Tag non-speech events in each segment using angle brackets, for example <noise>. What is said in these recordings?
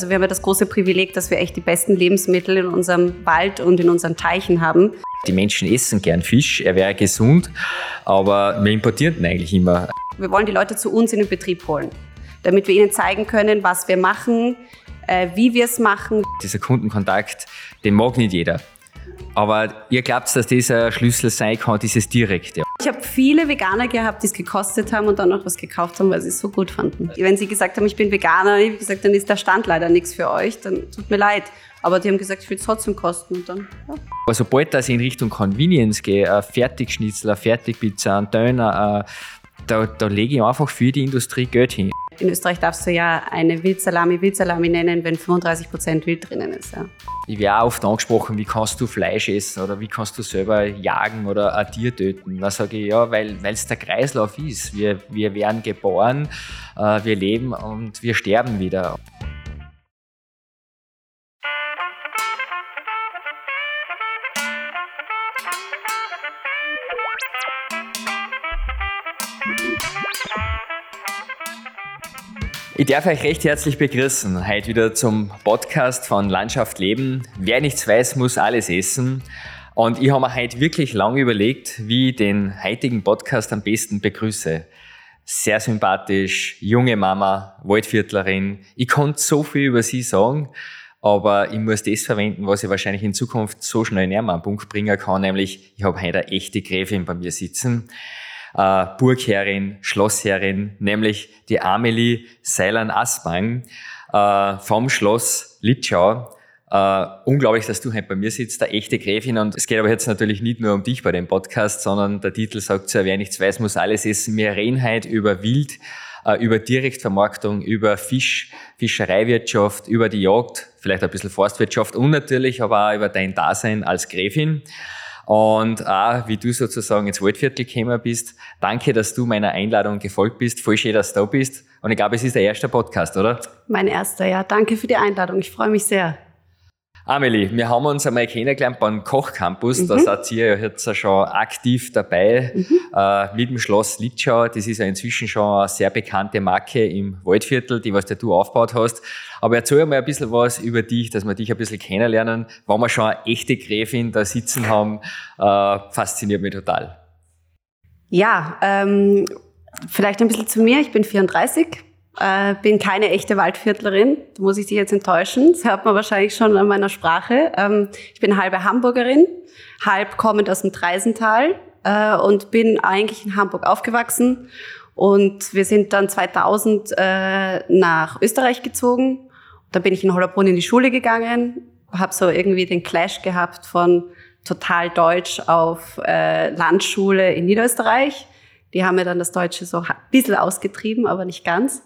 Also wir haben ja das große Privileg, dass wir echt die besten Lebensmittel in unserem Wald und in unseren Teichen haben. Die Menschen essen gern Fisch, er wäre gesund, aber wir importieren ihn eigentlich immer. Wir wollen die Leute zu uns in den Betrieb holen, damit wir ihnen zeigen können, was wir machen, äh, wie wir es machen. Dieser Kundenkontakt, den mag nicht jeder. Aber ihr glaubt, dass dieser Schlüssel sein kann, dieses Direkte. Ich habe viele Veganer gehabt, die es gekostet haben und dann noch was gekauft haben, weil sie es so gut fanden. Wenn sie gesagt haben, ich bin Veganer, ich habe gesagt, dann ist der Stand leider nichts für euch, dann tut mir leid. Aber die haben gesagt, ich will es trotzdem kosten und dann, ja. Aber sobald das in Richtung Convenience Fertigschnitzel, eine Fertigpizza, ein Döner, da, da lege ich einfach für die Industrie Geld hin. In Österreich darfst du ja eine Wildsalami Wildsalami nennen, wenn 35 Prozent Wild drinnen ist. Ja. Ich werde auch oft angesprochen, wie kannst du Fleisch essen oder wie kannst du selber jagen oder ein Tier töten. Da sage ich, ja, weil es der Kreislauf ist. Wir, wir werden geboren, äh, wir leben und wir sterben wieder. Ich darf euch recht herzlich begrüßen. Heute wieder zum Podcast von Landschaft Leben. Wer nichts weiß, muss alles essen. Und ich habe mir heute wirklich lange überlegt, wie ich den heutigen Podcast am besten begrüße. Sehr sympathisch, junge Mama, Waldviertlerin. Ich konnte so viel über sie sagen, aber ich muss das verwenden, was ich wahrscheinlich in Zukunft so schnell näher an den Punkt bringen kann, nämlich ich habe heute eine echte Gräfin bei mir sitzen äh, Burgherrin, Schlossherrin, nämlich die Amelie Seilan-Aspang äh, vom Schloss Litschau. Uh, unglaublich, dass du heute bei mir sitzt, der echte Gräfin. Und es geht aber jetzt natürlich nicht nur um dich bei dem Podcast, sondern der Titel sagt so, wer nichts weiß, muss alles essen. Reden heute über Wild, uh, über Direktvermarktung, über Fisch, Fischereiwirtschaft, über die Jagd, vielleicht ein bisschen Forstwirtschaft und natürlich aber auch über dein Dasein als Gräfin. Und auch, wie du sozusagen ins Waldviertel gekommen bist. Danke, dass du meiner Einladung gefolgt bist. Voll schön, dass du da bist. Und ich glaube, es ist der erste Podcast, oder? Mein erster, ja. Danke für die Einladung. Ich freue mich sehr. Amelie, wir haben uns einmal kennengelernt beim Kochcampus. Mhm. Da seid ihr ja jetzt schon aktiv dabei mhm. äh, mit dem Schloss Litschau. Das ist ja inzwischen schon eine sehr bekannte Marke im Waldviertel, die was du aufgebaut hast. Aber erzähl mal ein bisschen was über dich, dass wir dich ein bisschen kennenlernen. Wenn wir schon eine echte Gräfin da sitzen haben, äh, fasziniert mich total. Ja, ähm, vielleicht ein bisschen zu mir. Ich bin 34, äh, bin keine echte Waldviertlerin, da muss ich dich jetzt enttäuschen. Das hört man wahrscheinlich schon an meiner Sprache. Ähm, ich bin halbe Hamburgerin, halb kommend aus dem Treisental äh, und bin eigentlich in Hamburg aufgewachsen. Und wir sind dann 2000 äh, nach Österreich gezogen. Da bin ich in Hollerbrunn in die Schule gegangen, habe so irgendwie den Clash gehabt von total deutsch auf äh, Landschule in Niederösterreich die haben mir dann das Deutsche so ein bisschen ausgetrieben, aber nicht ganz.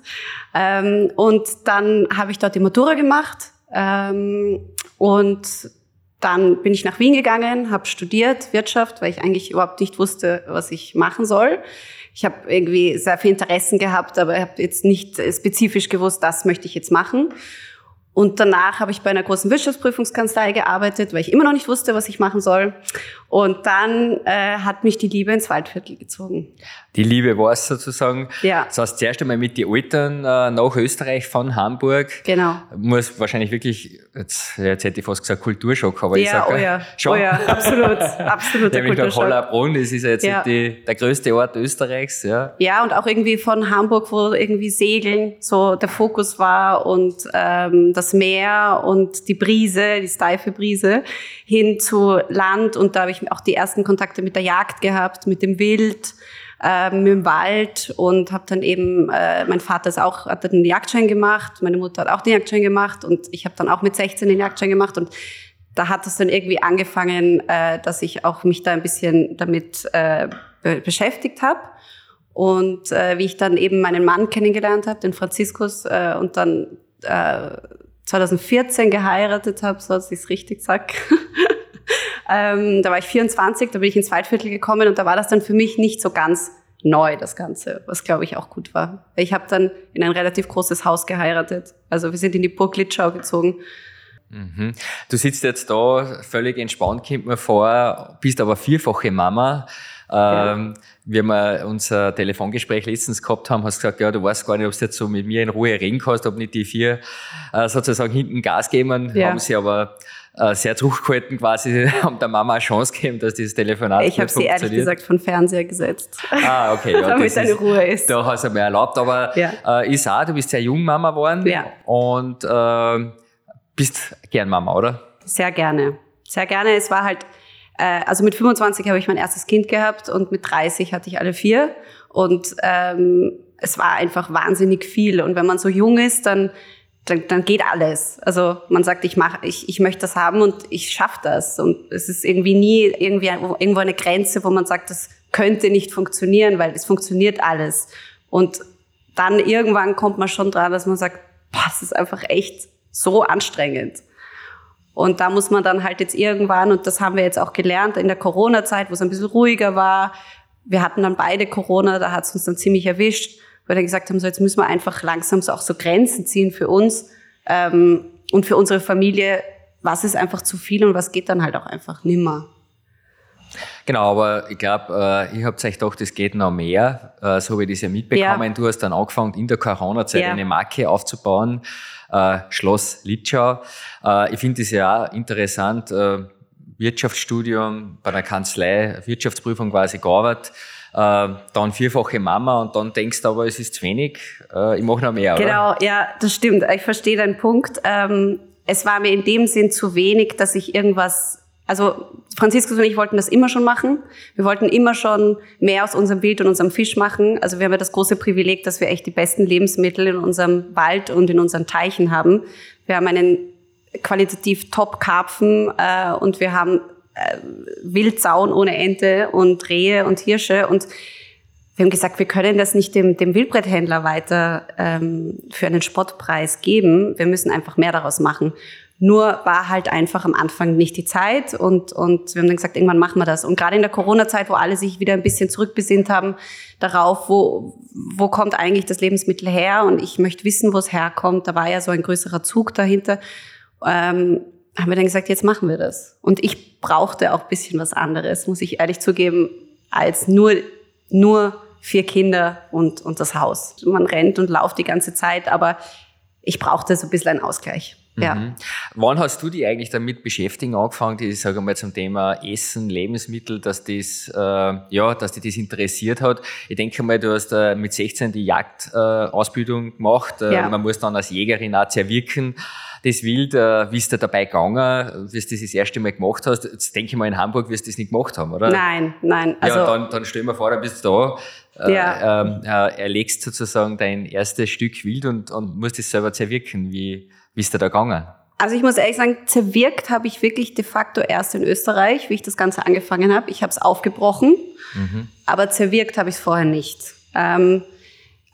Ähm, und dann habe ich dort die Matura gemacht ähm, und dann bin ich nach Wien gegangen, habe studiert Wirtschaft, weil ich eigentlich überhaupt nicht wusste, was ich machen soll. Ich habe irgendwie sehr viel Interessen gehabt, aber habe jetzt nicht spezifisch gewusst, das möchte ich jetzt machen. Und danach habe ich bei einer großen Wirtschaftsprüfungskanzlei gearbeitet, weil ich immer noch nicht wusste, was ich machen soll. Und dann äh, hat mich die Liebe ins Waldviertel gezogen. Die Liebe war es sozusagen. Ja. Das heißt, zuerst einmal mit den Eltern äh, nach Österreich von Hamburg. Genau. Muss wahrscheinlich wirklich, jetzt, jetzt hätte ich fast gesagt Kulturschock, aber ja, ich sage oh ja, schon. Oh ja, absolut, <laughs> absolut Nämlich nach Hollerbrunn, das ist ja jetzt Ja. Die, der größte Ort Österreichs. Ja. Ja, und auch irgendwie von Hamburg, wo irgendwie Segeln so der Fokus war und ähm, das Meer und die Brise, die steife Brise, hin zu Land. Und da habe ich auch die ersten Kontakte mit der Jagd gehabt, mit dem Wild, ähm, mit dem Wald und habe dann eben, äh, mein Vater ist auch, hat den Jagdschein gemacht, meine Mutter hat auch den Jagdschein gemacht und ich habe dann auch mit 16 den Jagdschein gemacht und da hat es dann irgendwie angefangen, äh, dass ich auch mich da ein bisschen damit äh, be beschäftigt habe. Und äh, wie ich dann eben meinen Mann kennengelernt habe, den Franziskus, äh, und dann äh, 2014 geheiratet habe, so dass ich es richtig sag. <laughs> ähm, da war ich 24, da bin ich ins Waldviertel gekommen und da war das dann für mich nicht so ganz neu, das Ganze, was glaube ich auch gut war. Ich habe dann in ein relativ großes Haus geheiratet. Also wir sind in die Burg Litschau gezogen. Mhm. Du sitzt jetzt da völlig entspannt, kommt mir vor, bist aber vierfache Mama. Ähm, wie wir unser Telefongespräch letztens gehabt haben, hast du gesagt, ja, du weißt gar nicht, ob du jetzt so mit mir in Ruhe reden kannst, ob nicht die vier äh, sozusagen hinten Gas geben, ja. haben sie aber äh, sehr zurückgehalten quasi, <laughs> haben der Mama eine Chance gegeben, dass dieses Telefonat Ich habe sie ehrlich gesagt von Fernseher gesetzt. Ah, okay. <laughs> Ja, Damit eine Ruhe ist. Da hast du mir erlaubt, aber ja. äh, ich sah, du bist sehr jung Mama geworden ja. und äh, bist gern Mama, oder? Sehr gerne. Sehr gerne. Es war halt, äh, also mit 25 habe ich mein erstes Kind gehabt und mit 30 hatte ich alle vier und ähm, es war einfach wahnsinnig viel und wenn man so jung ist, dann dann, dann geht alles. Also man sagt, ich mach, ich, ich möchte das haben und ich schaffe das. Und es ist irgendwie nie irgendwie irgendwo eine Grenze, wo man sagt, das könnte nicht funktionieren, weil es funktioniert alles. Und dann irgendwann kommt man schon dran, dass man sagt, boah, es ist einfach echt so anstrengend. Und da muss man dann halt jetzt irgendwann, und das haben wir jetzt auch gelernt in der Corona-Zeit, wo es ein bisschen ruhiger war. Wir hatten dann beide Corona, da hat es uns dann ziemlich erwischt weil wir gesagt haben, so jetzt müssen wir einfach langsam so auch so Grenzen ziehen für uns ähm, und für unsere Familie. Was ist einfach zu viel und was geht dann halt auch einfach nimmer. Genau, aber ich glaube, äh, ich habe euch gedacht, es geht noch mehr. Äh, so habe ich das ja mitbekommen. Ja. Du hast dann angefangen, in der Corona-Zeit ja. eine Marke aufzubauen, äh, Schloss Litschau. Äh, ich finde das ja auch interessant. Äh, Wirtschaftsstudium bei der Kanzlei, Wirtschaftsprüfung quasi gearbeitet äh, dann vierfache Mama und dann denkst du aber, es ist zu wenig, äh, ich mache noch mehr, Genau, oder? ja, das stimmt. Ich verstehe deinen Punkt. Ähm, es war mir in dem Sinn zu wenig, dass ich irgendwas also Franziskus und ich wollten das immer schon machen. Wir wollten immer schon mehr aus unserem Bild und unserem Fisch machen. Also wir haben ja das große Privileg, dass wir echt die besten Lebensmittel in unserem Wald und in unseren Teichen haben. Wir haben einen qualitativ Top-Karpfen äh, und wir haben äh, Wildsauen ohne Ente und Rehe und Hirsche und wir haben gesagt, wir können das nicht dem, dem Wildbretthändler weiter ähm, für einen Spottpreis geben. Wir müssen einfach mehr daraus machen. Nur war halt einfach am Anfang nicht die Zeit und, und wir haben dann gesagt, irgendwann machen wir das. Und gerade in der Corona-Zeit, wo alle sich wieder ein bisschen zurückbesinnt haben darauf, wo, wo kommt eigentlich das Lebensmittel her und ich möchte wissen, wo es herkommt, da war ja so ein größerer Zug dahinter, ähm, haben wir dann gesagt, jetzt machen wir das. Und ich brauchte auch bisschen was anderes, muss ich ehrlich zugeben, als nur, nur vier Kinder und, und das Haus. Man rennt und lauft die ganze Zeit, aber ich brauchte so ein bisschen einen Ausgleich. Ja. Mhm. Wann hast du dich eigentlich damit beschäftigen angefangen, die, sage mal, zum Thema Essen, Lebensmittel, dass das, äh, ja, dass dich das interessiert hat? Ich denke mal, du hast äh, mit 16 die Jagdausbildung äh, gemacht. Ja. Man muss dann als Jägerin auch sehr wirken das Wild, äh, wie ist da dabei gegangen, wie du das das erste Mal gemacht hast? Jetzt denke ich mal, in Hamburg wirst du das nicht gemacht haben, oder? Nein, nein. Also, ja, dann, dann stell mir vor, dann bist du da, äh, ja. ähm, äh, erlegst sozusagen dein erstes Stück Wild und, und musst es selber zerwirken. Wie, wie ist da da gegangen? Also ich muss ehrlich sagen, zerwirkt habe ich wirklich de facto erst in Österreich, wie ich das Ganze angefangen habe. Ich habe es aufgebrochen, mhm. aber zerwirkt habe ich es vorher nicht. Ähm,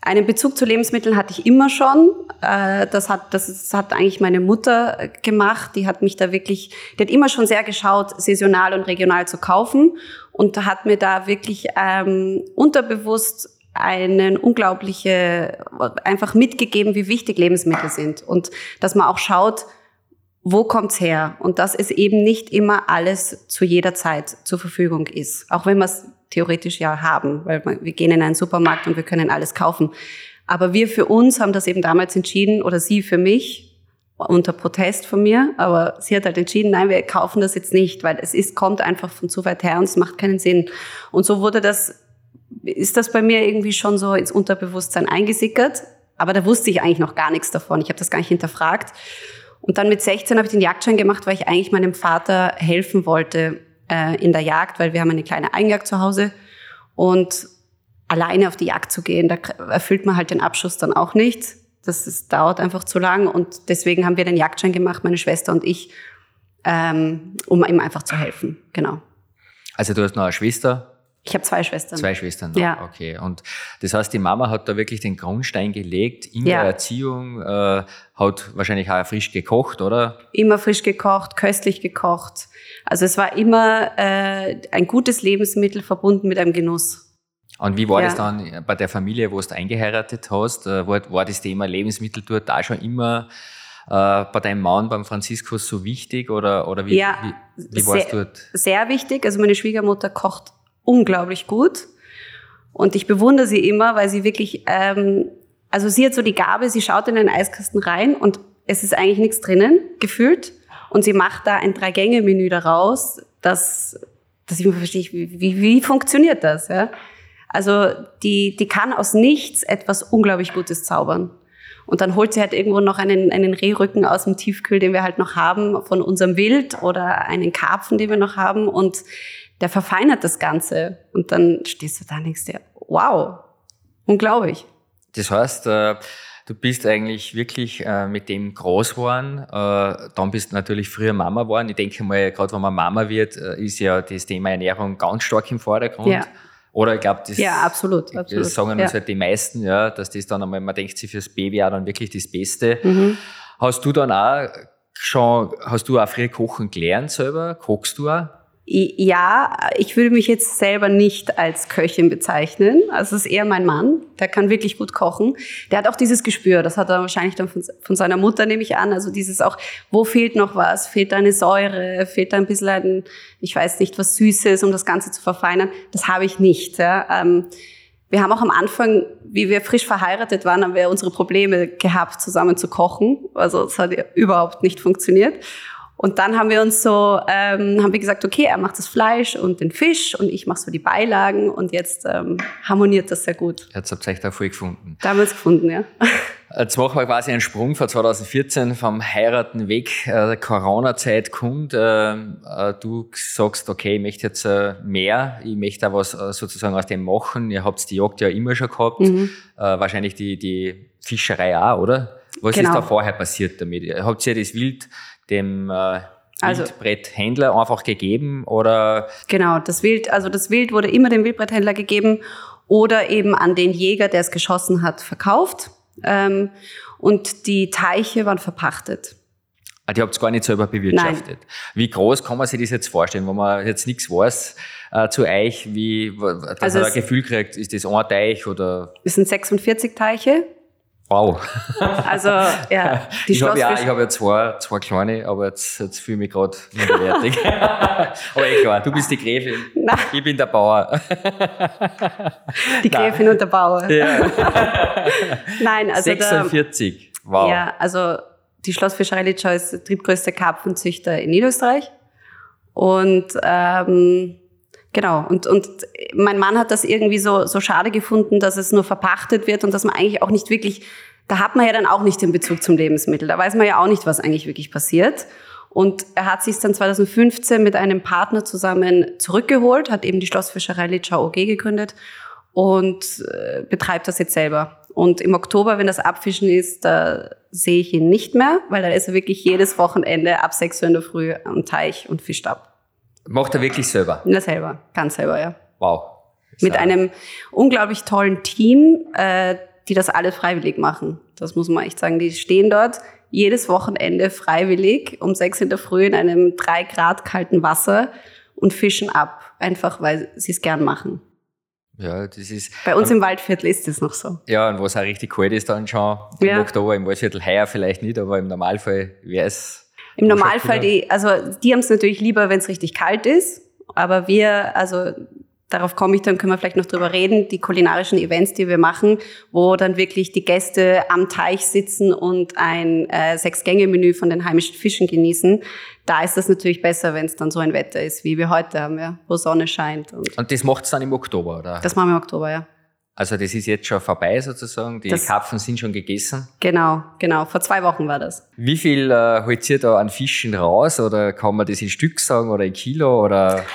einen Bezug zu Lebensmitteln hatte ich immer schon. Äh, das hat, das hat eigentlich meine Mutter gemacht. Die hat mich da wirklich, die hat immer schon sehr geschaut, saisonal und regional zu kaufen und hat mir da wirklich ähm, unterbewusst einen unglaubliche, einfach mitgegeben, wie wichtig Lebensmittel sind und dass man auch schaut, wo kommt's her? Und dass es eben nicht immer alles zu jeder Zeit zur Verfügung ist. Auch wenn man es theoretisch ja haben, weil wir gehen in einen Supermarkt und wir können alles kaufen. Aber wir für uns haben das eben damals entschieden, oder sie für mich, unter Protest von mir, aber sie hat halt entschieden, nein, wir kaufen das jetzt nicht, weil es ist, kommt einfach von zu weit her und es macht keinen Sinn. Und so wurde das, ist das bei mir irgendwie schon so ins Unterbewusstsein eingesickert, aber da wusste ich eigentlich noch gar nichts davon. Ich habe das gar nicht hinterfragt. Und dann mit 16 habe ich den Jagdschein gemacht, weil ich eigentlich meinem Vater helfen wollte äh, in der Jagd, weil wir haben eine kleine Eigenjagd zu Hause. Und alleine auf die Jagd zu gehen, da erfüllt man halt den Abschuss dann auch nicht. Das, das dauert einfach zu lang. Und deswegen haben wir den Jagdschein gemacht, meine Schwester und ich, ähm, um ihm einfach zu helfen. Genau. Also du hast noch eine Schwester, ich habe zwei Schwestern. Zwei Schwestern, noch. ja. okay. Und das heißt, die Mama hat da wirklich den Grundstein gelegt in ja. der Erziehung, äh, hat wahrscheinlich auch frisch gekocht, oder? Immer frisch gekocht, köstlich gekocht. Also es war immer äh, ein gutes Lebensmittel verbunden mit einem Genuss. Und wie war ja. das dann bei der Familie, wo du eingeheiratet hast? Äh, war, war das Thema Lebensmittel dort da schon immer äh, bei deinem Mann, beim Franziskus, so wichtig? Oder, oder wie, ja, wie, wie war es dort? Sehr wichtig. Also meine Schwiegermutter kocht unglaublich gut. Und ich bewundere sie immer, weil sie wirklich, ähm, also sie hat so die Gabe, sie schaut in den Eiskasten rein und es ist eigentlich nichts drinnen, gefühlt. Und sie macht da ein Drei-Gänge-Menü daraus, das, dass ich mir verstehe, wie, wie, wie funktioniert das? Ja? Also die, die kann aus nichts etwas unglaublich Gutes zaubern. Und dann holt sie halt irgendwo noch einen, einen Rehrücken aus dem Tiefkühl, den wir halt noch haben von unserem Wild oder einen Karpfen, den wir noch haben. Und der verfeinert das Ganze. Und dann stehst du da und denkst dir, wow, unglaublich. Das heißt, äh, du bist eigentlich wirklich äh, mit dem groß geworden. Äh, dann bist du natürlich früher Mama geworden. Ich denke mal, gerade wenn man Mama wird, ist ja das Thema Ernährung ganz stark im Vordergrund. Ja. Oder ich glaube, das, ja, absolut, absolut. das sagen uns ja. halt die meisten, ja, dass das dann einmal, man denkt sich fürs Baby auch dann wirklich das Beste. Mhm. Hast du dann auch schon, hast du auch früher kochen gelernt selber? Kochst du auch? Ja, ich würde mich jetzt selber nicht als Köchin bezeichnen. Also es ist eher mein Mann, der kann wirklich gut kochen. Der hat auch dieses Gespür, das hat er wahrscheinlich dann von, von seiner Mutter, nehme ich an. Also dieses auch, wo fehlt noch was? Fehlt da eine Säure? Fehlt da ein bisschen ein, ich weiß nicht, was Süßes, um das Ganze zu verfeinern? Das habe ich nicht. Ja. Ähm, wir haben auch am Anfang, wie wir frisch verheiratet waren, haben wir unsere Probleme gehabt, zusammen zu kochen. Also es hat überhaupt nicht funktioniert. Und dann haben wir uns so, ähm, haben wir gesagt, okay, er macht das Fleisch und den Fisch und ich mache so die Beilagen und jetzt ähm, harmoniert das sehr gut. Jetzt habt ihr euch da voll gefunden. Damals gefunden, ja. <laughs> Jetzt machen wir quasi einen Sprung von 2014 vom Heiraten weg. Äh, Corona-Zeit kommt. Äh, äh, du sagst, okay, ich möchte jetzt äh, mehr, ich möchte da was äh, sozusagen aus dem machen. Ihr habt die Jagd ja immer schon gehabt. Mhm. Äh, wahrscheinlich die, die Fischerei auch, oder? Was genau. ist da vorher passiert damit? Habt ihr das Wild dem äh, also, Wildbretthändler einfach gegeben oder? Genau, das Wild, also das Wild wurde immer dem Wildbretthändler gegeben oder eben an den Jäger, der es geschossen hat, verkauft. Ähm, und die Teiche waren verpachtet. Ah, die habt ihr gar nicht selber bewirtschaftet. Nein. Wie groß kann man sich das jetzt vorstellen, wenn man jetzt nichts weiß äh, zu euch, wie, dass also man ein Gefühl kriegt, ist das ein Teich oder? Es sind 46 Teiche Wow. Also, ja, <laughs> die Ich habe ja, ich hab ja zwei, zwei kleine, aber jetzt, jetzt fühle ich mich gerade minderwertig. <laughs> aber eh klar, du bist die Gräfin. Nein. Ich bin der Bauer. die Gräfin Nein. und der Bauer. Ja. <laughs> Nein, also. 46. Der, wow. Ja, also die Schlossfischerei Litschau ist der drittgrößte Karpfenzüchter in Niederösterreich. Und ähm, Genau. Und, und mein Mann hat das irgendwie so, so schade gefunden, dass es nur verpachtet wird und dass man eigentlich auch nicht wirklich, da hat man ja dann auch nicht den Bezug zum Lebensmittel. Da weiß man ja auch nicht, was eigentlich wirklich passiert. Und er hat sich dann 2015 mit einem Partner zusammen zurückgeholt, hat eben die Schlossfischerei Litschau OG gegründet und äh, betreibt das jetzt selber. Und im Oktober, wenn das Abfischen ist, da sehe ich ihn nicht mehr, weil da ist er wirklich jedes Wochenende ab 6 Uhr in der Früh am Teich und fischt ab. Macht er wirklich selber? Ja, selber, ganz selber, ja. Wow. Mit einem unglaublich tollen Team, äh, die das alle freiwillig machen. Das muss man echt sagen. Die stehen dort jedes Wochenende freiwillig um sechs in der Früh in einem drei Grad kalten Wasser und fischen ab. Einfach, weil sie es gern machen. Ja, das ist. Bei uns im Waldviertel ist das noch so. Ja, und was auch richtig kalt ist dann schon im ja. Oktober, im Waldviertel heuer vielleicht nicht, aber im Normalfall wäre es im Normalfall, die, also die haben es natürlich lieber, wenn es richtig kalt ist. Aber wir, also darauf komme ich, dann können wir vielleicht noch drüber reden, die kulinarischen Events, die wir machen, wo dann wirklich die Gäste am Teich sitzen und ein äh, Sechs-Gänge-Menü von den heimischen Fischen genießen. Da ist das natürlich besser, wenn es dann so ein Wetter ist, wie wir heute haben, ja, wo Sonne scheint. Und, und das macht es dann im Oktober, oder? Das machen wir im Oktober, ja. Also das ist jetzt schon vorbei sozusagen. Die das, Karpfen sind schon gegessen. Genau, genau. Vor zwei Wochen war das. Wie viel äh, holt ihr da an Fischen raus? Oder kann man das in Stück sagen oder in Kilo? Oder?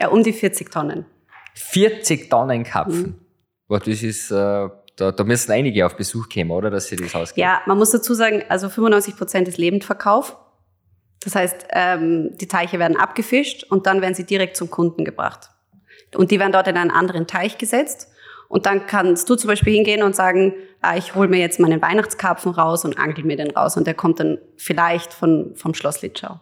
Ja, um die 40 Tonnen. 40 Tonnen Karpfen. Mhm. das ist, äh, da, da müssen einige auf Besuch kommen, oder? Dass sie das ausgeben. Ja, man muss dazu sagen, also 95 Prozent ist Lebendverkauf. Das heißt, ähm, die Teiche werden abgefischt und dann werden sie direkt zum Kunden gebracht. Und die werden dort in einen anderen Teich gesetzt und dann kannst du zum Beispiel hingehen und sagen, ah, ich hole mir jetzt meinen Weihnachtskarpfen raus und angel mir den raus. Und der kommt dann vielleicht von, vom Schloss Litschau.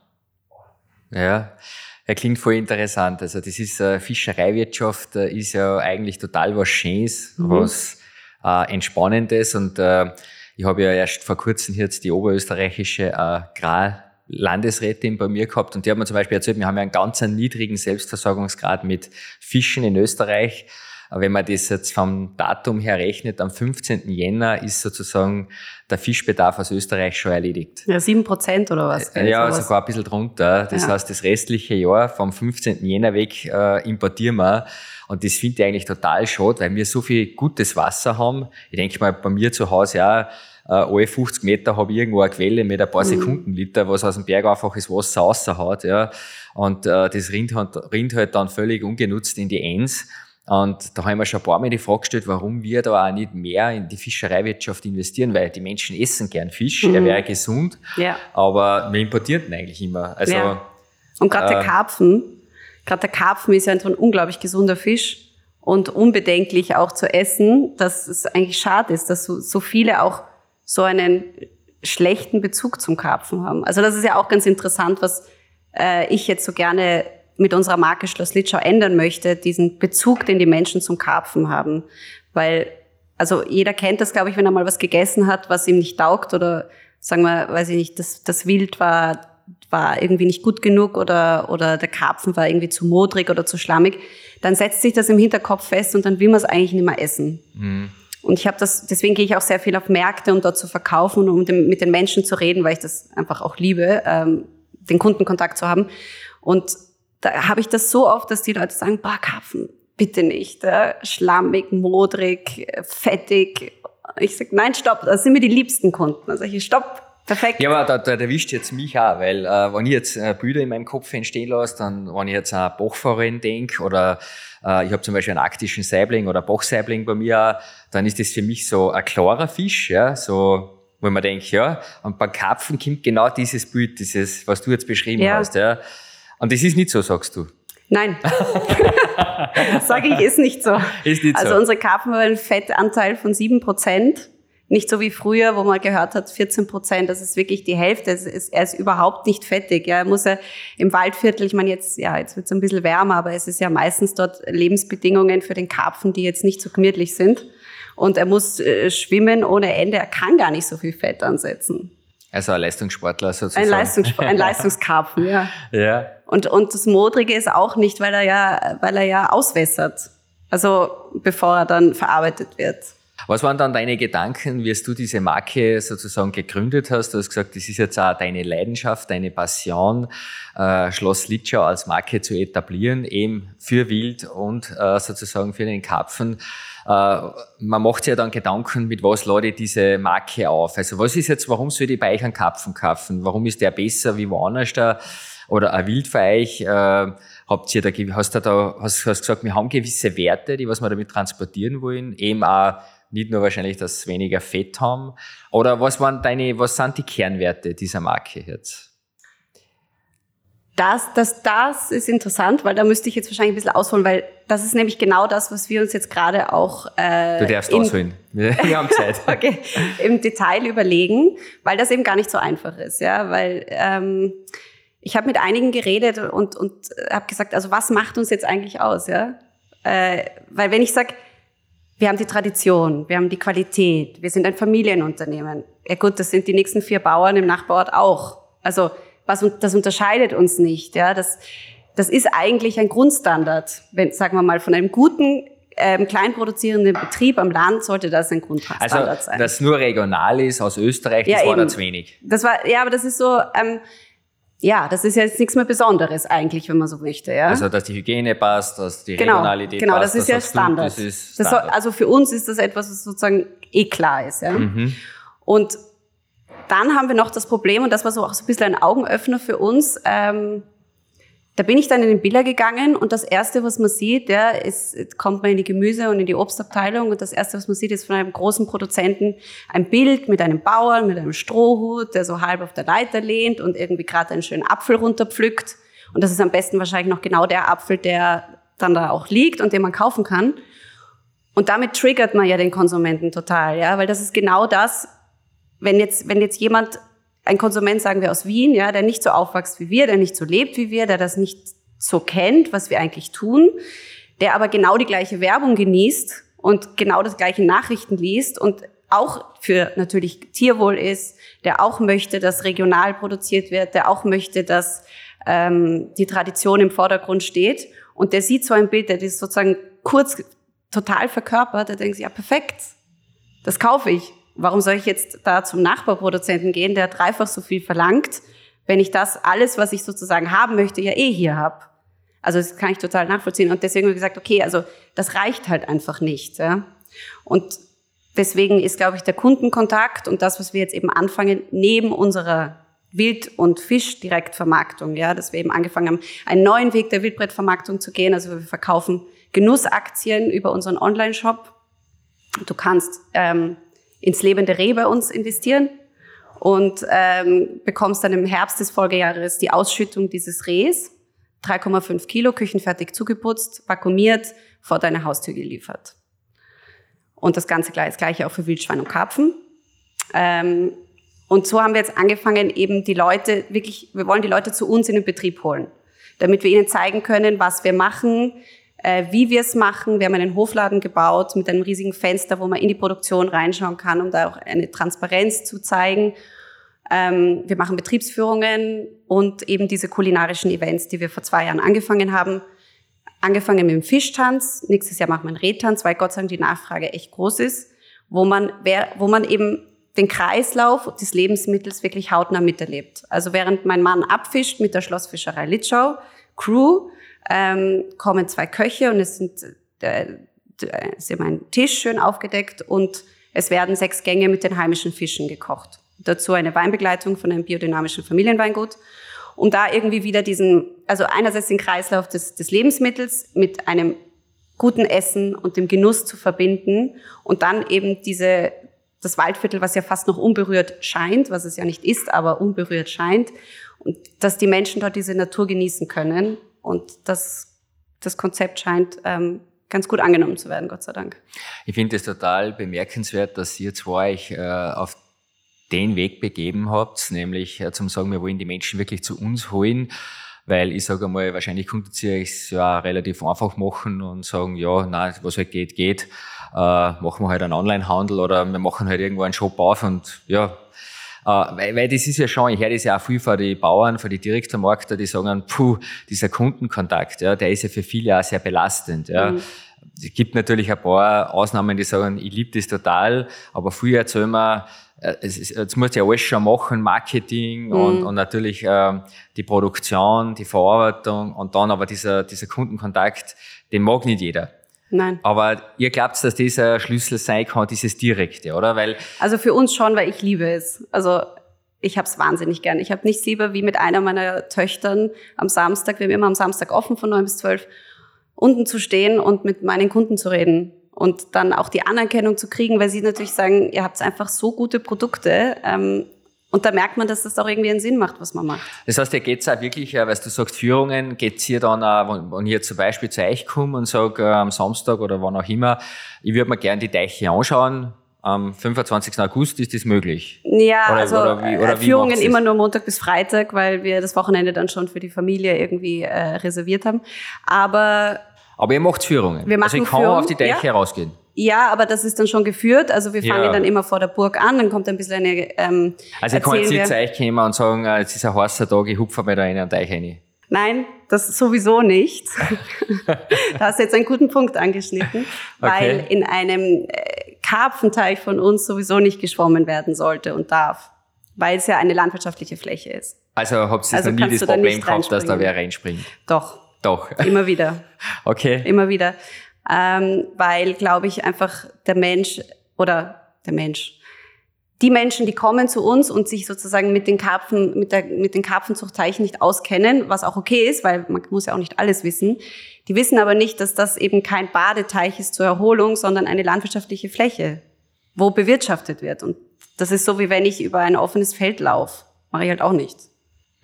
Ja, er klingt voll interessant. Also das ist äh, Fischereiwirtschaft, äh, ist ja eigentlich total was Schönes, mhm. was äh, Entspannendes. Und äh, ich habe ja erst vor kurzem jetzt die oberösterreichische äh, Gral Landesrätin bei mir gehabt und die hat mir zum Beispiel erzählt, wir haben ja einen ganz niedrigen Selbstversorgungsgrad mit Fischen in Österreich. Wenn man das jetzt vom Datum her rechnet, am 15. Jänner ist sozusagen der Fischbedarf aus Österreich schon erledigt. Ja, sieben Prozent oder was? Ja, sowas. sogar ein bisschen drunter. Das ja. heißt, das restliche Jahr vom 15. Jänner weg äh, importieren wir. Und das finde ich eigentlich total schade, weil wir so viel gutes Wasser haben. Ich denke mal, bei mir zu Hause ja, äh, alle 50 Meter habe ich irgendwo eine Quelle mit ein paar mhm. Sekundenliter, was aus dem Berg einfach das Wasser raushaut. Ja. Und äh, das rinnt, rinnt halt dann völlig ungenutzt in die Enns. Und da haben wir schon ein paar Mal die Frage gestellt, warum wir da auch nicht mehr in die Fischereiwirtschaft investieren, weil die Menschen essen gern Fisch, mhm. er wäre gesund, ja. aber wir importieren ihn eigentlich immer. Also, ja. Und gerade äh, der Karpfen, gerade der Karpfen ist ja ein unglaublich gesunder Fisch und unbedenklich auch zu essen, dass es eigentlich schade ist, dass so, so viele auch so einen schlechten Bezug zum Karpfen haben. Also das ist ja auch ganz interessant, was äh, ich jetzt so gerne mit unserer Marke Schloss Litschau ändern möchte, diesen Bezug, den die Menschen zum Karpfen haben. Weil, also jeder kennt das, glaube ich, wenn er mal was gegessen hat, was ihm nicht taugt oder sagen wir, weiß ich nicht, das, das Wild war, war irgendwie nicht gut genug oder, oder der Karpfen war irgendwie zu modrig oder zu schlammig, dann setzt sich das im Hinterkopf fest und dann will man es eigentlich nicht mehr essen. Mhm. Und ich habe das, deswegen gehe ich auch sehr viel auf Märkte, um dort zu verkaufen und um mit den Menschen zu reden, weil ich das einfach auch liebe, ähm, den Kundenkontakt zu haben. Und da habe ich das so oft, dass die Leute sagen, bah, Karpfen, bitte nicht, äh, schlammig, modrig, fettig. Ich sage, nein, stopp, das sind mir die liebsten Kunden. Also ich stopp, Perfekt. Ja, aber da, da erwischt jetzt mich auch, weil äh, wenn ich jetzt äh, Bilder in meinem Kopf entstehen lasse, dann wenn ich jetzt an Bachforellen denke oder äh, ich habe zum Beispiel einen arktischen Saibling oder Bachsaibling bei mir, dann ist das für mich so ein klarer Fisch, ja, so wo man denkt, ja, und beim Karpfen kommt genau dieses Bild, dieses, was du jetzt beschrieben ja. hast, ja. Und das ist nicht so, sagst du. Nein. <laughs> Sage ich, ist nicht so. Ist nicht also so. unsere Karpfen haben einen Fettanteil von sieben Prozent. Nicht so wie früher, wo man gehört hat, 14 Prozent, das ist wirklich die Hälfte. Ist, er ist überhaupt nicht fettig. Ja, er muss ja im Waldviertel, ich meine jetzt, ja, jetzt wird es ein bisschen wärmer, aber es ist ja meistens dort Lebensbedingungen für den Karpfen, die jetzt nicht so gemütlich sind. Und er muss äh, schwimmen ohne Ende. Er kann gar nicht so viel Fett ansetzen. Also ein Leistungssportler sozusagen. Ein, Leistungssport, ein <laughs> Leistungskarpfen, ja. ja. Und, und das Modrige ist auch nicht, weil er ja, weil er ja auswässert. Also bevor er dann verarbeitet wird. Was waren dann deine Gedanken, wie du diese Marke sozusagen gegründet hast? Du hast gesagt, das ist jetzt auch deine Leidenschaft, deine Passion, äh, Schloss Litschau als Marke zu etablieren, eben für Wild und äh, sozusagen für den Karpfen. Äh, man macht sich ja dann Gedanken, mit was lade ich diese Marke auf? Also was ist jetzt, warum soll ich bei euch einen Karpfen kaufen? Warum ist der besser wie woanders da? Oder ein Wild für euch? Äh, habt ihr da, hast du da, hast, hast gesagt, wir haben gewisse Werte, die was wir damit transportieren wollen, eben auch nicht nur wahrscheinlich, dass sie weniger Fett haben. Oder was waren deine, was sind die Kernwerte dieser Marke jetzt? Das, das, das ist interessant, weil da müsste ich jetzt wahrscheinlich ein bisschen ausholen, weil das ist nämlich genau das, was wir uns jetzt gerade auch. Äh, du darfst im, ausholen. <laughs> Wir haben Zeit. <laughs> okay, im Detail überlegen, weil das eben gar nicht so einfach ist, ja, weil ähm, ich habe mit einigen geredet und und habe gesagt, also was macht uns jetzt eigentlich aus, ja? Äh, weil wenn ich sage, wir haben die Tradition, wir haben die Qualität, wir sind ein Familienunternehmen. Ja gut, das sind die nächsten vier Bauern im Nachbarort auch. Also was, das unterscheidet uns nicht. Ja, das, das ist eigentlich ein Grundstandard. Wenn, sagen wir mal, von einem guten ähm, kleinproduzierenden Betrieb am Land sollte das ein Grundstandard also, sein. Das nur regional ist aus Österreich, das ja, war eben. zu wenig. Das war, ja, aber das ist so, ähm, ja, das ist jetzt nichts mehr Besonderes eigentlich, wenn man so möchte. Ja? Also, dass die Hygiene passt, dass die genau, Regionalität genau, passt. Genau, das ist ja Standard. das ist Standard. Das soll, also für uns ist das etwas, was sozusagen eh klar ist. Ja? Mhm. Und dann haben wir noch das Problem, und das war so auch so ein bisschen ein Augenöffner für uns, ähm, da bin ich dann in den Biller gegangen und das erste, was man sieht, ja, ist, kommt man in die Gemüse- und in die Obstabteilung und das erste, was man sieht, ist von einem großen Produzenten ein Bild mit einem Bauern, mit einem Strohhut, der so halb auf der Leiter lehnt und irgendwie gerade einen schönen Apfel runterpflückt. Und das ist am besten wahrscheinlich noch genau der Apfel, der dann da auch liegt und den man kaufen kann. Und damit triggert man ja den Konsumenten total, ja, weil das ist genau das, wenn jetzt, wenn jetzt jemand, ein Konsument, sagen wir aus Wien, ja, der nicht so aufwächst wie wir, der nicht so lebt wie wir, der das nicht so kennt, was wir eigentlich tun, der aber genau die gleiche Werbung genießt und genau das gleiche Nachrichten liest und auch für natürlich Tierwohl ist, der auch möchte, dass regional produziert wird, der auch möchte, dass ähm, die Tradition im Vordergrund steht. Und der sieht so ein Bild, der das sozusagen kurz total verkörpert, der denkt sich, ja perfekt, das kaufe ich. Warum soll ich jetzt da zum Nachbarproduzenten gehen, der dreifach so viel verlangt, wenn ich das alles, was ich sozusagen haben möchte, ja eh hier habe? Also das kann ich total nachvollziehen. Und deswegen habe ich gesagt, okay, also das reicht halt einfach nicht. Ja? Und deswegen ist, glaube ich, der Kundenkontakt und das, was wir jetzt eben anfangen, neben unserer Wild- und Fischdirektvermarktung, ja, dass wir eben angefangen haben, einen neuen Weg der Wildbrettvermarktung zu gehen. Also wir verkaufen Genussaktien über unseren Online-Shop. Du kannst ähm, ins lebende Reh bei uns investieren und ähm, bekommst dann im Herbst des Folgejahres die Ausschüttung dieses Rehs. 3,5 Kilo, küchenfertig zugeputzt, vakuumiert, vor deine Haustür geliefert. Und das Ganze das gleiche auch für Wildschwein und Karpfen. Ähm, und so haben wir jetzt angefangen, eben die Leute wirklich, wir wollen die Leute zu uns in den Betrieb holen, damit wir ihnen zeigen können, was wir machen, äh, wie wir es machen. Wir haben einen Hofladen gebaut mit einem riesigen Fenster, wo man in die Produktion reinschauen kann, um da auch eine Transparenz zu zeigen. Ähm, wir machen Betriebsführungen und eben diese kulinarischen Events, die wir vor zwei Jahren angefangen haben. Angefangen mit dem Fischtanz. Nächstes Jahr machen wir einen Redtanz, weil Gott sei Dank die Nachfrage echt groß ist, wo man, wo man eben den Kreislauf des Lebensmittels wirklich hautnah miterlebt. Also während mein Mann abfischt mit der Schlossfischerei Litschau, Crew, ähm, kommen zwei Köche und es sind, äh, ist immer ein Tisch schön aufgedeckt und es werden sechs Gänge mit den heimischen Fischen gekocht. Dazu eine Weinbegleitung von einem biodynamischen Familienweingut, um da irgendwie wieder diesen, also einerseits den Kreislauf des, des Lebensmittels mit einem guten Essen und dem Genuss zu verbinden und dann eben diese, das Waldviertel, was ja fast noch unberührt scheint, was es ja nicht ist, aber unberührt scheint, und dass die Menschen dort diese Natur genießen können und das, das Konzept scheint ähm, ganz gut angenommen zu werden, Gott sei Dank. Ich finde es total bemerkenswert, dass ihr zwei euch äh, auf den Weg begeben habt, nämlich äh, zum sagen, wir wollen die Menschen wirklich zu uns holen. Weil ich sage einmal, wahrscheinlich könntet ihr es ja relativ einfach machen und sagen, ja, nein, was halt geht, geht. Äh, machen wir halt einen Online-Handel oder wir machen halt irgendwo einen Shop auf und ja, weil, weil das ist ja schon, ich höre das ja auch viel von den Bauern, von den Direktvermarkter, die sagen, puh, dieser Kundenkontakt, ja, der ist ja für viele auch sehr belastend. Ja. Mhm. Es gibt natürlich ein paar Ausnahmen, die sagen, ich liebe das total, aber früher erzählen wir, äh, es ist, jetzt musst du ja alles schon machen, Marketing mhm. und, und natürlich äh, die Produktion, die Verarbeitung und dann aber dieser, dieser Kundenkontakt, den mag nicht jeder. Nein. Aber ihr glaubt, dass dieser Schlüssel sein kann, dieses Direkte, oder? Weil also für uns schon, weil ich liebe es. Also ich habe es wahnsinnig gern. Ich habe nichts lieber wie mit einer meiner Töchtern am Samstag, wir haben immer am Samstag offen von neun bis zwölf, unten zu stehen und mit meinen Kunden zu reden und dann auch die Anerkennung zu kriegen, weil sie natürlich sagen, ihr habt einfach so gute Produkte. Ähm, und da merkt man, dass das auch irgendwie einen Sinn macht, was man macht. Das heißt, ihr geht's auch wirklich, weil du sagst Führungen, geht's hier dann auch, wenn ich zum Beispiel zu euch komme und sage äh, am Samstag oder wann auch immer, ich würde mir gerne die Deiche anschauen, am 25. August ist das möglich? Ja, oder, also oder wie, oder Führungen immer nur Montag bis Freitag, weil wir das Wochenende dann schon für die Familie irgendwie äh, reserviert haben. Aber aber ihr macht Führungen. Wir machen also ich kann Führung, auf die Deiche ja. rausgehen. Ja, aber das ist dann schon geführt. Also wir fangen ja. dann immer vor der Burg an, dann kommt ein bisschen eine. Ähm, also ich kann jetzt nicht zu euch kommen und sagen, äh, jetzt ist ein heißer Tag, ich hupfe mal da in einen Teich rein. Nein, das sowieso nicht. <laughs> da hast du jetzt einen guten Punkt angeschnitten, okay. weil in einem äh, Karpfenteich von uns sowieso nicht geschwommen werden sollte und darf, weil es ja eine landwirtschaftliche Fläche ist. Also habt ihr also noch nie das Problem gehabt, dass da wer reinspringt? Doch. Doch. Immer wieder. <laughs> okay. Immer wieder ähm, weil, glaube ich, einfach der Mensch oder der Mensch, die Menschen, die kommen zu uns und sich sozusagen mit den Karpfen, mit, der, mit den Karpfenzuchtteichen nicht auskennen, was auch okay ist, weil man muss ja auch nicht alles wissen. Die wissen aber nicht, dass das eben kein Badeteich ist zur Erholung, sondern eine landwirtschaftliche Fläche, wo bewirtschaftet wird. Und das ist so, wie wenn ich über ein offenes Feld laufe. Mache ich halt auch nicht.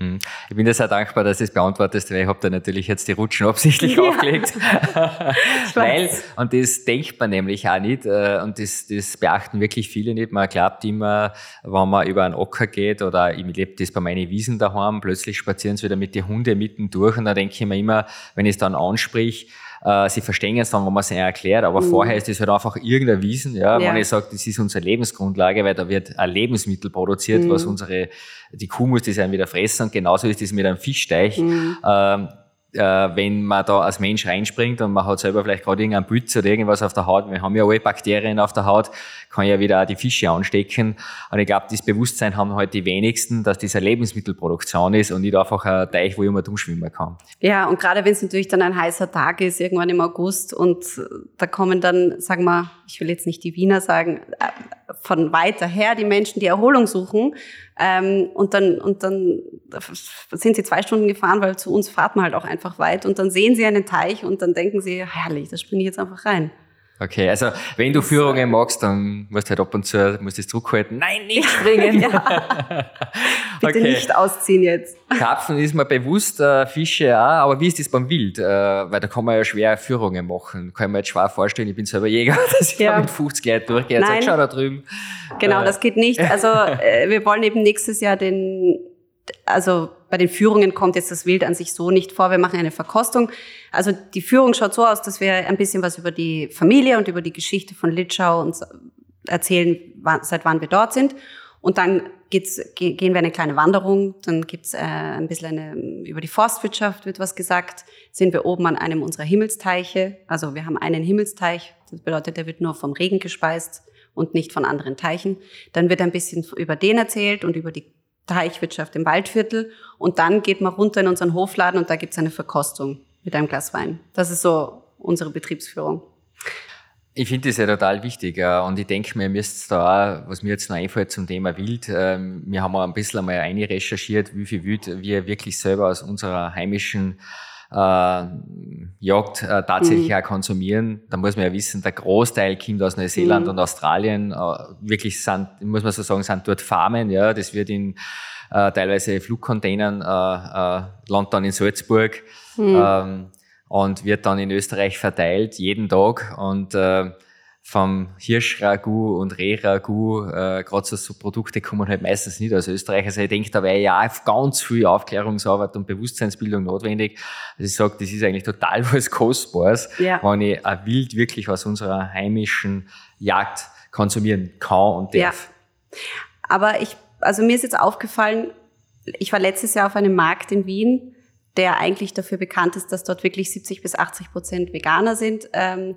Hm. Ich bin dir sehr dankbar, dass du es beantwortest, weil ich habe da natürlich jetzt die Rutschen absichtlich <laughs> ja. aufgelegt. weil, und das denkt man nämlich auch nicht, äh, und das, das beachten wirklich viele nicht. Man glaubt immer, wenn man über einen Ocker geht, oder ich lebe das bei meinen Wiesen daheim, plötzlich spazieren sie wieder mit den Hunden mitten durch, und da denke ich mir immer, wenn ich es dann ansprich, Äh, sie verstehen es dann, wenn man es ihnen erklärt, aber mhm. vorher ist das halt einfach irgendein Wiesen, ja, ja. wenn ich sage, das ist unsere Lebensgrundlage, weil da wird ein Lebensmittel produziert, mhm. was unsere, die Kuh muss das dann wieder fressen und genauso ist das mit einem Fischteich. Mhm. Ähm, äh, wenn man da als Mensch reinspringt und man hat selber vielleicht gerade irgendeinen Pütz oder irgendwas auf der Haut, wir haben ja alle Bakterien auf der Haut, kann ja wieder auch die Fische anstecken. Und ich glaube, das Bewusstsein haben halt die wenigsten, dass das eine Lebensmittelproduktion ist und nicht einfach ein Teich, wo ich mal umschwimmen kann. Ja, und gerade wenn es natürlich dann ein heißer Tag ist, irgendwann im August und da kommen dann, sagen wir, ich will jetzt nicht die Wiener sagen, äh, von weiter her die Menschen, die Erholung suchen, ähm, und dann, und dann sind sie zwei Stunden gefahren, weil zu uns fahrt man halt auch einfach weit. Und dann sehen sie einen Teich und dann denken sie, herrlich, da springe ich jetzt einfach rein. Okay, also wenn du Führungen magst, dann musst du halt ab und zu musst du es zurückhalten. Nein, nicht springen! <laughs> <laughs> Bitte okay. nicht ausziehen jetzt. Karpfen ist mir bewusst, äh, Fische auch, aber wie ist das beim Wild? Äh, weil da kann man ja schwer Führungen machen. Kann ich mir jetzt schwer vorstellen, ich bin selber Jäger, <laughs> dass ich ja. da mit 50 Leuten durchgehe. Jetzt schau da drüben. Genau, äh. das geht nicht. Also äh, wir wollen eben nächstes Jahr den also bei den Führungen kommt jetzt das Wild an sich so nicht vor. Wir machen eine Verkostung. Also die Führung schaut so aus, dass wir ein bisschen was über die Familie und über die Geschichte von Litschau uns erzählen, seit wann wir dort sind. Und dann geht's, gehen wir eine kleine Wanderung. Dann gibt's äh, ein bisschen eine, über die Forstwirtschaft wird was gesagt. Sind wir oben an einem unserer Himmelsteiche. Also wir haben einen Himmelsteich. Das bedeutet, der wird nur vom Regen gespeist und nicht von anderen Teichen. Dann wird ein bisschen über den erzählt und über die Teichwirtschaft im Waldviertel. Und dann geht man runter in unseren Hofladen und da gibt's eine Verkostung mit einem Glas Wein. Das ist so unsere Betriebsführung. Ich finde das ja total wichtig und ich denke mir, müsst da auch, was mir jetzt noch einfällt zum Thema Wild, ähm, wir haben auch ein bisschen einmal recherchiert, wie viel Wild wir wirklich selber aus unserer heimischen äh, Jagd äh, tatsächlich mhm. auch konsumieren. Da muss man ja wissen, der Großteil kommt aus Neuseeland mhm. und Australien. Äh, wirklich sind, muss man so sagen, sind dort Farmen. Ja, das wird in äh, teilweise Flugcontainern, äh, äh, landet dann in Salzburg mhm. ähm, und wird dann in Österreich verteilt, jeden Tag. Und äh, vom Hirschragout und Rehragout, äh, gerade so, so Produkte kommen halt meistens nicht aus Österreich. Also ich denke, da wäre ja ganz viel Aufklärungsarbeit und Bewusstseinsbildung notwendig. Also ich sage, das ist eigentlich total <laughs> was Kostbares, ja. wenn ich ein Wild wirklich aus unserer heimischen Jagd konsumieren kann und darf. Ja. Aber ich, also mir ist jetzt aufgefallen, ich war letztes Jahr auf einem Markt in Wien, der eigentlich dafür bekannt ist, dass dort wirklich 70 bis 80 Prozent Veganer sind. Ähm,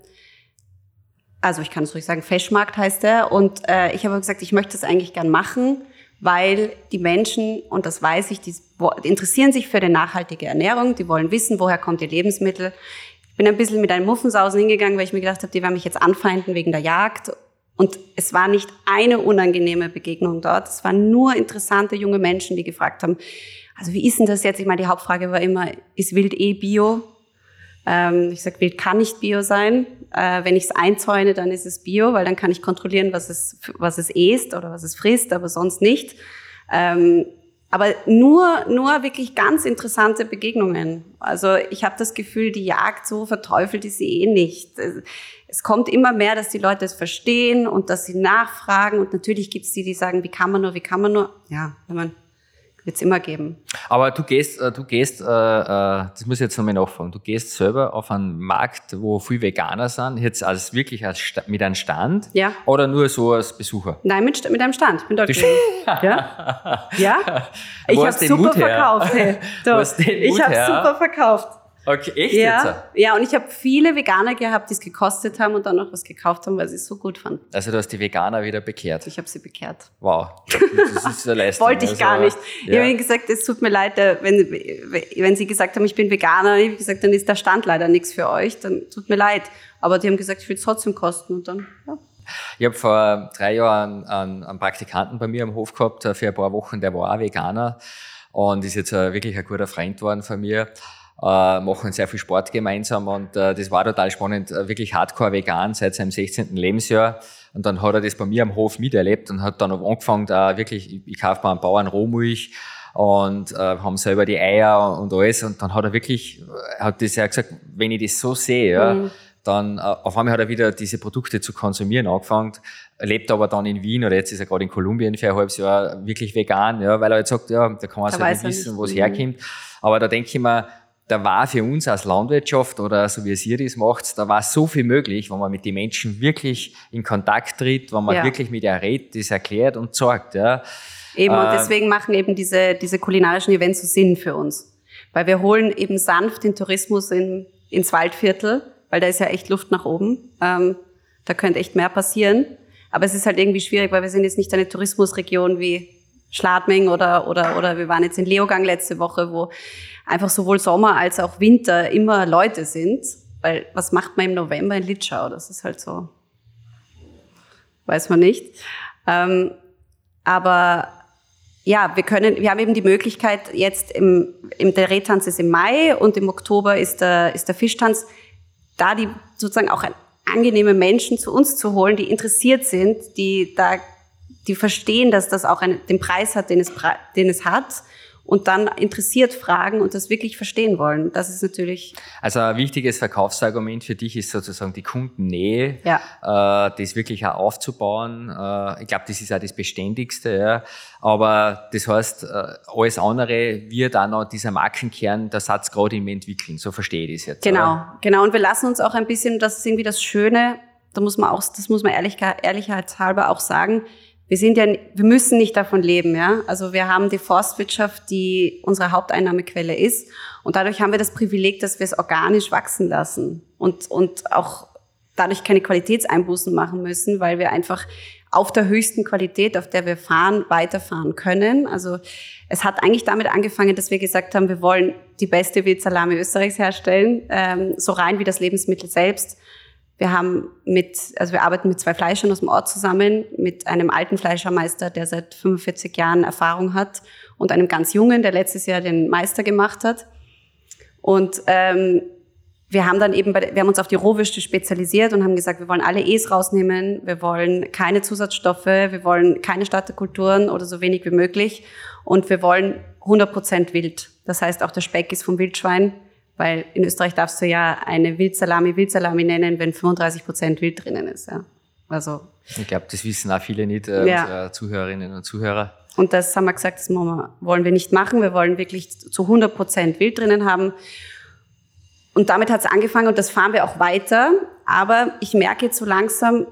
also ich kann es ruhig sagen, Feschmarkt heißt er. Und äh, ich habe gesagt, ich möchte das eigentlich gern machen, weil die Menschen, und das weiß ich, die, interessieren sich für die nachhaltige Ernährung, die wollen wissen, woher kommt ihr Lebensmittel. Ich bin ein bisschen mit einem Muffensausen hingegangen, weil ich mir gedacht habe, die werden mich jetzt anfeinden wegen der Jagd. Und es war nicht eine unangenehme Begegnung dort. Es waren nur interessante junge Menschen, die gefragt haben, also wie ist denn das jetzt? Ich meine, die Hauptfrage war immer, ist Wild eh Bio? Ähm, ich sage, Wild kann nicht Bio sein. Äh, wenn ich es einzäune, dann ist es Bio, weil dann kann ich kontrollieren, was es, was es isst oder was es frisst, aber sonst nicht. Ähm, aber nur, nur wirklich ganz interessante Begegnungen. Also ich habe das Gefühl, die Jagd so verteufelt ist sie eh nicht. Es kommt immer mehr, dass die Leute es verstehen und dass sie nachfragen. Und natürlich gibt es die, die sagen, wie kann man nur, wie kann man nur. Ja, wenn man wird es immer geben. Aber du gehst, äh, du gehst, äh, äh, das muss ich jetzt nochmal nachfragen, du gehst selber auf einen Markt, wo viele Veganer sind, jetzt als wirklich als mit einem Stand? Ja. Oder nur so als Besucher? Nein, mit, mit einem Stand. Ich bin dort <laughs> ja? ja? Ich habe super verkauft. Hey. Doch, ich habe super verkauft. Okay, echt ja, jetzt? Ja, und ich habe viele Veganer gehabt, die es gekostet haben und dann noch was gekauft haben, weil sie es so gut fanden. Also du hast die Veganer wieder bekehrt? Ich habe sie bekehrt. Wow, das ist eine <laughs> Leistung. Wollte ich also, gar nicht. Ja. Ich habe ihnen gesagt, es tut mir leid, äh, wenn, wenn sie gesagt haben, ich bin Veganer, ich habe gesagt, dann ist der Stand leider nichts für euch, dann tut mir leid. Aber die haben gesagt, ich will es trotzdem kosten und dann, ja. Ich habe vor drei Jahren einen, einen, Praktikanten bei mir am Hof gehabt, äh, für ein paar Wochen, der war auch Veganer und ist jetzt äh, wirklich ein guter Freund geworden von mir machen sehr viel Sport gemeinsam und äh, das war total spannend, äh, wirklich hardcore vegan seit seinem 16. Lebensjahr. Und dann hat er das bei mir am Hof miterlebt und hat dann auch angefangen, da wirklich, ich, ich kaufe bei einem Bauern Rohmilch und äh, haben selber die Eier und alles. Und dann hat er wirklich, er hat das ja gesagt, wenn ich das so sehe, ja, mhm. dann äh, auf einmal hat er wieder diese Produkte zu konsumieren angefangen, lebt aber dann in Wien oder jetzt ist er gerade in Kolumbien für ein halbes Jahr wirklich vegan, ja, weil er jetzt sagt, ja, da kann man halt nicht wissen, wo es herkommt. Aber da denke ich mir, da war für uns als Landwirtschaft oder so wie es ihr das macht, da war so viel möglich, wenn man mit den Menschen wirklich in Kontakt tritt, wenn man ja. wirklich mit ihr redet, das erklärt und sagt. Ja. Eben, und äh, deswegen machen eben diese, diese kulinarischen Events so Sinn für uns. Weil wir holen eben sanft den Tourismus in, ins Waldviertel, weil da ist ja echt Luft nach oben. Ähm, da könnte echt mehr passieren. Aber es ist halt irgendwie schwierig, weil wir sind jetzt nicht eine Tourismusregion wie Schladming oder, oder, oder wir waren jetzt in Leogang letzte Woche, wo einfach sowohl Sommer als auch Winter immer Leute sind. Weil was macht man im November in Litschau? Das ist halt so, weiß man nicht. Ähm, aber ja, wir können, wir haben eben die Möglichkeit jetzt im, im der Rehtanz ist im Mai und im Oktober ist der, ist der Fischtanz, da die sozusagen auch angenehme Menschen zu uns zu holen, die interessiert sind, die da, die verstehen, dass das auch einen, den Preis hat, den es, den es hat und dann interessiert fragen und das wirklich verstehen wollen. Das ist natürlich. Also ein wichtiges Verkaufsargument für dich ist sozusagen die Kundennähe, ja. äh, das wirklich auch aufzubauen. Äh, ich glaube, das ist auch das Beständigste. Ja. Aber das heißt, äh, alles andere wird auch noch dieser Markenkern, der Satz gerade im Entwickeln. So verstehe ich das jetzt. Genau, oder? genau. Und wir lassen uns auch ein bisschen, das ist irgendwie das Schöne, da muss man auch, das muss man ehrlich, ehrlichkeitshalber auch sagen, wir sind ja, wir müssen nicht davon leben, ja. Also wir haben die Forstwirtschaft, die unsere Haupteinnahmequelle ist. Und dadurch haben wir das Privileg, dass wir es organisch wachsen lassen und, und auch dadurch keine Qualitätseinbußen machen müssen, weil wir einfach auf der höchsten Qualität, auf der wir fahren, weiterfahren können. Also es hat eigentlich damit angefangen, dass wir gesagt haben, wir wollen die beste Wildsalami Österreichs herstellen, ähm, so rein wie das Lebensmittel selbst. Wir haben mit, also wir arbeiten mit zwei Fleischern aus dem Ort zusammen, mit einem alten Fleischermeister, der seit 45 Jahren Erfahrung hat und einem ganz jungen, der letztes Jahr den Meister gemacht hat. Und ähm, wir haben dann eben, bei, wir haben uns auf die Rohwürste spezialisiert und haben gesagt, wir wollen alle E's rausnehmen, wir wollen keine Zusatzstoffe, wir wollen keine Starterkulturen oder so wenig wie möglich und wir wollen 100 Prozent wild. Das heißt, auch der Speck ist vom Wildschwein weil in Österreich darfst du ja eine Wildsalami Wildsalami nennen, wenn 35 Prozent Wild drinnen ist. Ja. Also, ich glaube, das wissen auch viele nicht, äh, ja. unsere Zuhörerinnen und Zuhörer. Und das haben wir gesagt, das wollen wir nicht machen. Wir wollen wirklich zu 100 Prozent Wild drinnen haben. Und damit hat es angefangen und das fahren wir auch weiter. Aber ich merke jetzt so langsam,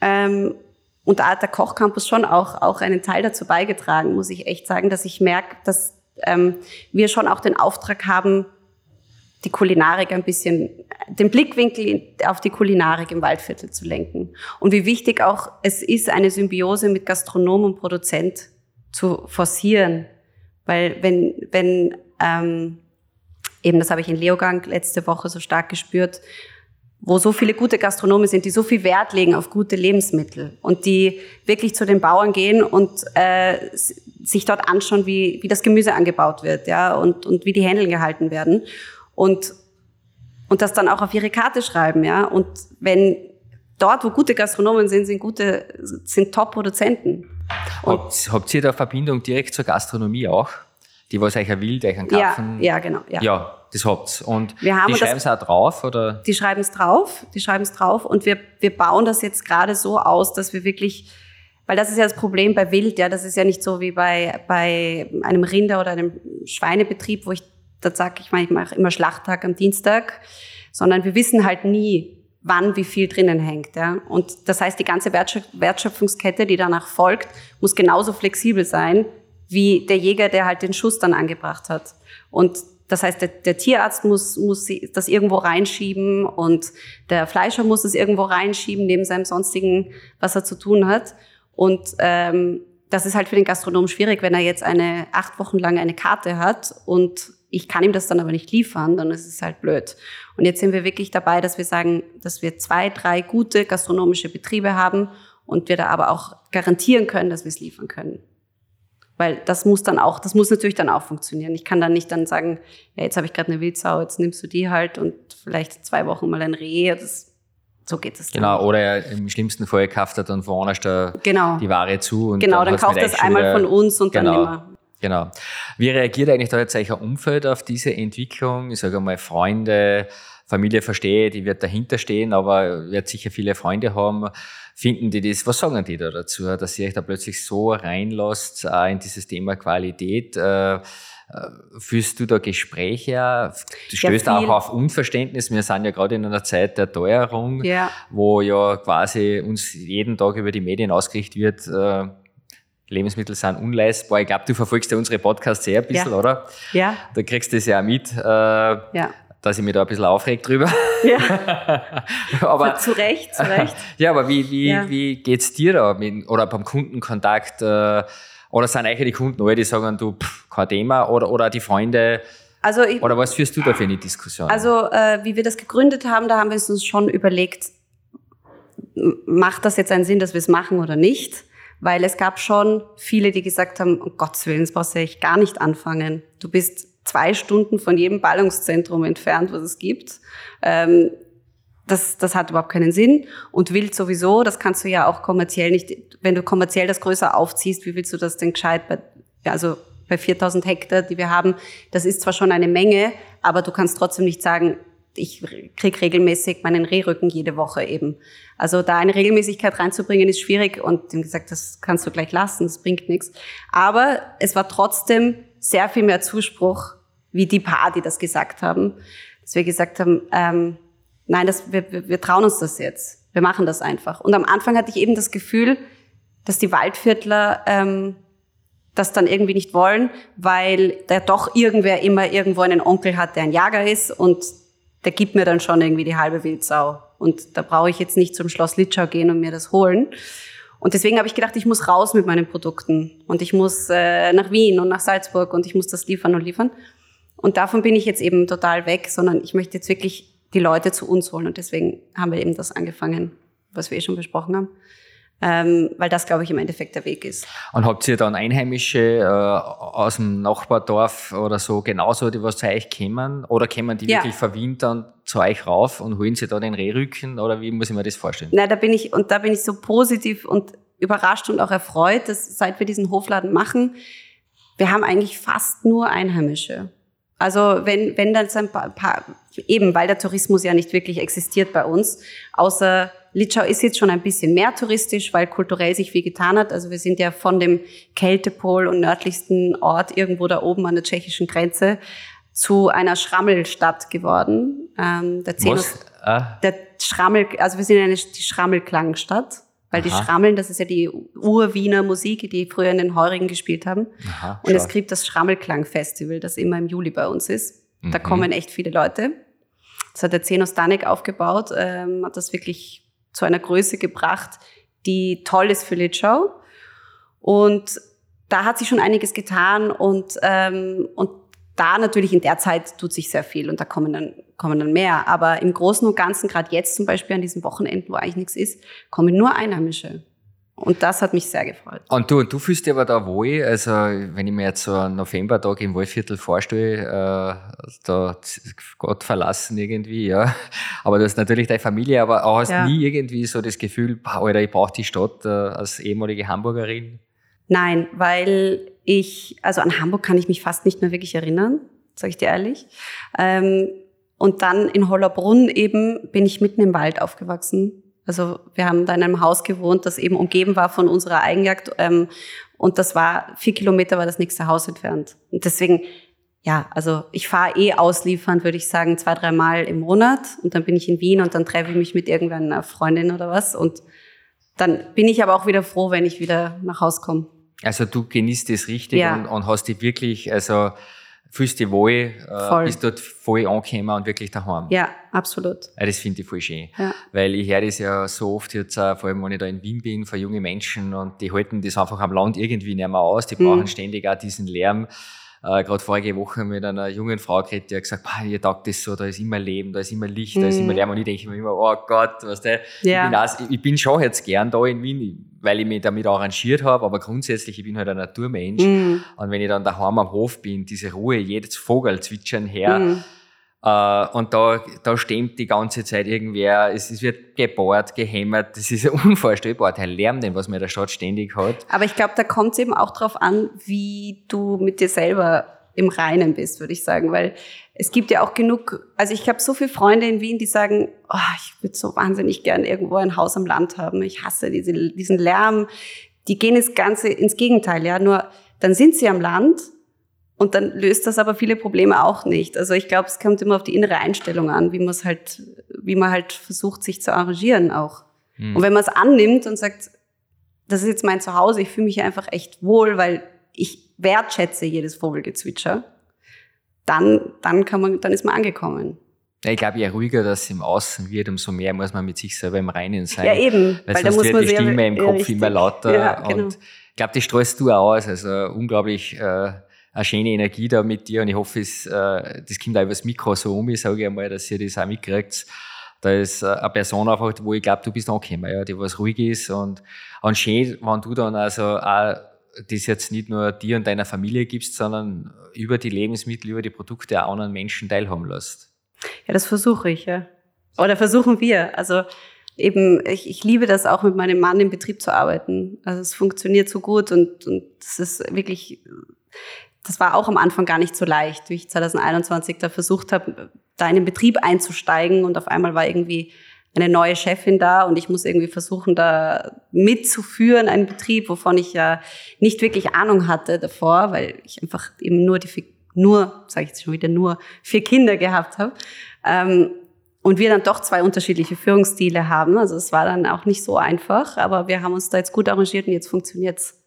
ähm, und da hat der Kochcampus schon auch, auch einen Teil dazu beigetragen, muss ich echt sagen, dass ich merke, dass ähm, wir schon auch den Auftrag haben, die Kulinarik ein bisschen, den Blickwinkel auf die Kulinarik im Waldviertel zu lenken. Und wie wichtig auch es ist, eine Symbiose mit Gastronom und Produzent zu forcieren. Weil wenn, wenn ähm, eben das habe ich in Leogang letzte Woche so stark gespürt, wo so viele gute Gastronomen sind, die so viel Wert legen auf gute Lebensmittel und die wirklich zu den Bauern gehen und äh, sich dort anschauen, wie, wie das Gemüse angebaut wird, ja, und, und wie die Händel gehalten werden und, und das dann auch auf ihre Karte schreiben, ja. Und wenn dort, wo gute Gastronomen sind, sind gute, sind Top-Produzenten. Habt, habt ihr da Verbindung direkt zur Gastronomie auch? Die was euch will, euch einen kaufen? Ja, ja, genau. Ja, ja das habt's. Und wir haben die schreiben es auch drauf, oder? Die schreiben es drauf, die schreiben es drauf. Und wir, wir bauen das jetzt gerade so aus, dass wir wirklich, weil das ist ja das Problem bei Wild, ja, das ist ja nicht so wie bei, bei einem Rinder- oder einem Schweinebetrieb, wo ich da sage ich mal, ich mache immer Schlachttag am Dienstag, sondern wir wissen halt nie, wann wie viel drinnen hängt. Ja? Und das heißt, die ganze Wertschöpfungskette, die danach folgt, muss genauso flexibel sein wie der Jäger, der halt den Schuss dann angebracht hat. Und das heißt, der, der Tierarzt muss, muss das irgendwo reinschieben und der Fleischer muss es irgendwo reinschieben, neben seinem sonstigen, was er zu tun hat. Und ähm, das ist halt für den Gastronomen schwierig, wenn er jetzt eine acht Wochen lang eine Karte hat und ich kann ihm das dann aber nicht liefern, dann ist es halt blöd. Und jetzt sind wir wirklich dabei, dass wir sagen, dass wir zwei, drei gute gastronomische Betriebe haben und wir da aber auch garantieren können, dass wir es liefern können. Weil das muss dann auch, das muss natürlich dann auch funktionieren. Ich kann dann nicht dann sagen, ja, jetzt habe ich gerade eine Wildsau, jetzt nimmst du die halt und vielleicht zwei Wochen mal ein Reh. Das, so geht es. Genau, oder im schlimmsten Fall kauft er dann woanders genau. die Ware zu. Und genau, dann, dann kauft er es einmal von uns und genau. dann immer. Genau. Wie reagiert eigentlich da jetzt euer Umfeld auf diese Entwicklung? Ich sage mal, Freunde, Familie verstehe, die wird dahinter stehen, aber wird sicher viele Freunde haben. Finden die das, was sagen die da dazu, dass ihr euch da plötzlich so reinlasst äh, in dieses Thema Qualität? Äh, Äh, führst du da Gespräche? Du stößt ja, auch auf Unverständnis. Wir sind ja gerade in einer Zeit der Teuerung, ja. wo ja quasi uns jeden Tag über die Medien ausgerichtet wird, Lebensmittel sind unleistbar. Ich glaube, du verfolgst ja unsere Podcasts sehr ein bisschen, ja. oder? Ja. Da kriegst du das ja auch mit. Äh, ja dass ich mich da ein bisschen aufregt drüber. Ja. <laughs> aber, zu Recht, zu Recht. <laughs> ja, aber wie, wie, ja. wie geht's dir da? Mit, oder beim Kundenkontakt? Äh, oder sind eigentlich die Kunden alle, die sagen, du, pff, kein Thema? Oder, oder die Freunde? Also ich, oder was führst du da für eine Diskussion? Also, äh, wie wir das gegründet haben, da haben wir uns schon überlegt, macht das jetzt einen Sinn, dass wir es machen oder nicht? Weil es gab schon viele, die gesagt haben, um Gottes Willen, das brauchst du echt gar nicht anfangen. Du bist zwei Stunden von jedem Ballungszentrum entfernt, was es gibt. Ähm, das, das hat überhaupt keinen Sinn. Und wild sowieso, das kannst du ja auch kommerziell nicht, wenn du kommerziell das größer aufziehst, wie willst du das denn gescheit bei, also bei 4000 Hektar, die wir haben, das ist zwar schon eine Menge, aber du kannst trotzdem nicht sagen, ich krieg regelmäßig meinen Rehrücken jede Woche eben. Also da eine Regelmäßigkeit reinzubringen ist schwierig und ihm gesagt, das kannst du gleich lassen, das bringt nichts. Aber es war trotzdem sehr viel mehr Zuspruch wie die paar, die das gesagt haben, dass wir gesagt haben, ähm, nein, das, wir, wir, wir trauen uns das jetzt. Wir machen das einfach. Und am Anfang hatte ich eben das Gefühl, dass die Waldviertler ähm, das dann irgendwie nicht wollen, weil da doch irgendwer immer irgendwo einen Onkel hat, der ein Jager ist und der gibt mir dann schon irgendwie die halbe Wildsau. Und da brauche ich jetzt nicht zum Schloss Litschau gehen und mir das holen. Und deswegen habe ich gedacht, ich muss raus mit meinen Produkten und ich muss äh, nach Wien und nach Salzburg und ich muss das liefern und liefern. Und davon bin ich jetzt eben total weg, sondern ich möchte jetzt wirklich die Leute zu uns holen. Und deswegen haben wir eben das angefangen, was wir eh schon besprochen haben. Ähm, weil das, glaube ich, im Endeffekt der Weg ist. Und habt ihr dann Einheimische äh, aus dem Nachbardorf oder so genauso, die was zu euch kommen? Oder kommen die ja. wirklich vor Wien dann zu euch rauf und holen sie da den Rehrücken? Oder wie muss ich mir das vorstellen? Nein, da bin ich, und da bin ich so positiv und überrascht und auch erfreut, dass seit wir diesen Hofladen machen, wir haben eigentlich fast nur Einheimische. Also wenn, wenn dann ein paar, paar, eben weil der Tourismus ja nicht wirklich existiert bei uns, außer Litschau ist jetzt schon ein bisschen mehr touristisch, weil kulturell sich viel getan hat. Also wir sind ja von dem Kältepol und nördlichsten Ort irgendwo da oben an der tschechischen Grenze zu einer Schrammelstadt geworden. Ähm, der, Zenos, ah. der Schrammel, also wir sind eine die Schrammelklangstadt. Weil Aha. die Schrammeln, das ist ja die Ur-Wiener Musik, die früher in den Heurigen gespielt haben. Aha, und es gibt das Schrammelklang-Festival, das immer im Juli bei uns ist. Mhm. Da kommen echt viele Leute. Das hat der Zenos Danek aufgebaut, ähm, hat das wirklich zu einer Größe gebracht, die toll ist für Litschau. Und da hat sich schon einiges getan und, ähm, und da natürlich in der Zeit tut sich sehr viel und da kommen dann, kommen dann mehr. Aber im Großen und Ganzen, gerade jetzt zum Beispiel an diesen Wochenenden, wo eigentlich nichts ist, kommen nur Einheimische. Und das hat mich sehr gefreut. Und du, du fühlst dich aber da wohl, also wenn ich mir jetzt so einen Novembertag im Waldviertel vorstelle, äh, da Gott verlassen irgendwie, ja. Aber du hast natürlich deine Familie, aber auch hast ja. nie irgendwie so das Gefühl, Alter, ich brauche die Stadt äh, als ehemalige Hamburgerin. Nein, weil ich, also an Hamburg kann ich mich fast nicht mehr wirklich erinnern, sage ich dir ehrlich. Ähm, und dann in Hollerbrunn eben bin ich mitten im Wald aufgewachsen. Also wir haben da in einem Haus gewohnt, das eben umgeben war von unserer Eigenjagd. Ähm, und das war, vier Kilometer war das nächste Haus entfernt. Und deswegen, ja, also ich fahre eh ausliefernd, würde ich sagen, zwei, dreimal im Monat. Und dann bin ich in Wien und dann treffe ich mich mit irgendeiner Freundin oder was. Und dann bin ich aber auch wieder froh, wenn ich wieder nach Hause komme. Also du genießt das richtig ja. und, und, hast dich wirklich, also fühlst dich wohl, äh, bist dort voll angekommen und wirklich daheim. Ja, absolut. Ja, das finde ich voll schön. Ja. Weil ich höre das ja so oft jetzt, auch, vor allem wenn ich da in Wien bin, für junge Menschen und die halten das einfach am Land irgendwie nicht mehr aus, die brauchen mhm. ständig auch diesen Lärm. Äh, Gerade vorige Woche mit einer jungen Frau geredet, die hat gesagt, ihr taugt das so, da ist immer Leben, da ist immer Licht, mhm. da ist immer mhm. Lärm. Und ich denke mir immer, oh Gott, was der, ja. ich, bin ich bin schon jetzt gern da in Wien, weil ich mich damit arrangiert habe, aber grundsätzlich, ich bin halt ein Naturmensch. Mhm. Und wenn ich dann daheim am Hof bin, diese Ruhe, jedes Vogel zwitschern her, mhm und da, da stimmt die ganze Zeit irgendwer, es, es wird gebohrt, gehämmert, das ist <laughs> unvorstellbar, der Lärm, den was in der Stadt ständig hat. Aber ich glaube, da kommt es eben auch drauf an, wie du mit dir selber im Reinen bist, würde ich sagen, weil es gibt ja auch genug, also ich habe so viele Freunde in Wien, die sagen, oh, ich würde so wahnsinnig gern irgendwo ein Haus am Land haben, ich hasse diese, diesen Lärm, die gehen das Ganze ins Gegenteil, ja, nur dann sind sie am Land Und dann löst das aber viele Probleme auch nicht. Also ich glaube, es kommt immer auf die innere Einstellung an, wie man es halt, wie man halt versucht, sich zu arrangieren auch. Mhm. Und wenn man es annimmt und sagt, das ist jetzt mein Zuhause, ich fühle mich einfach echt wohl, weil ich wertschätze jedes Vogelgezwitscher, dann, dann kann man, dann ist man angekommen. Ja, ich glaube, je ruhiger das im Außen wird, umso mehr muss man mit sich selber im Reinen sein. Ja, eben. Weil, weil sonst wird die Stimme im Kopf richtig. immer lauter. Ja, genau. Und ich glaube, die streust du auch aus. Also unglaublich äh, eine schöne Energie da mit dir. Und ich hoffe, es, äh, das kommt auch über das Mikro so um, ich sage einmal, dass ihr das auch mitkriegt. Da ist äh, eine Person einfach, wo ich glaube, du bist angekommen, ja, die was ruhig ist. Und, und schön, wenn du dann also auch das jetzt nicht nur dir und deiner Familie gibst, sondern über die Lebensmittel, über die Produkte auch anderen Menschen teilhaben lässt. Ja, das versuche ich, ja. Oder versuchen wir. Also eben, ich, ich liebe das auch mit meinem Mann im Betrieb zu arbeiten. Also es funktioniert so gut und, und das ist wirklich, das war auch am Anfang gar nicht so leicht, wie ich 2021 da versucht habe, da in den Betrieb einzusteigen und auf einmal war irgendwie eine neue Chefin da und ich muss irgendwie versuchen, da mitzuführen, einen Betrieb, wovon ich ja nicht wirklich Ahnung hatte davor, weil ich einfach eben nur die nur, sage ich jetzt schon wieder, nur vier Kinder gehabt habe. Ähm, und wir dann doch zwei unterschiedliche Führungsstile haben. Also es war dann auch nicht so einfach, aber wir haben uns da jetzt gut arrangiert und jetzt funktioniert's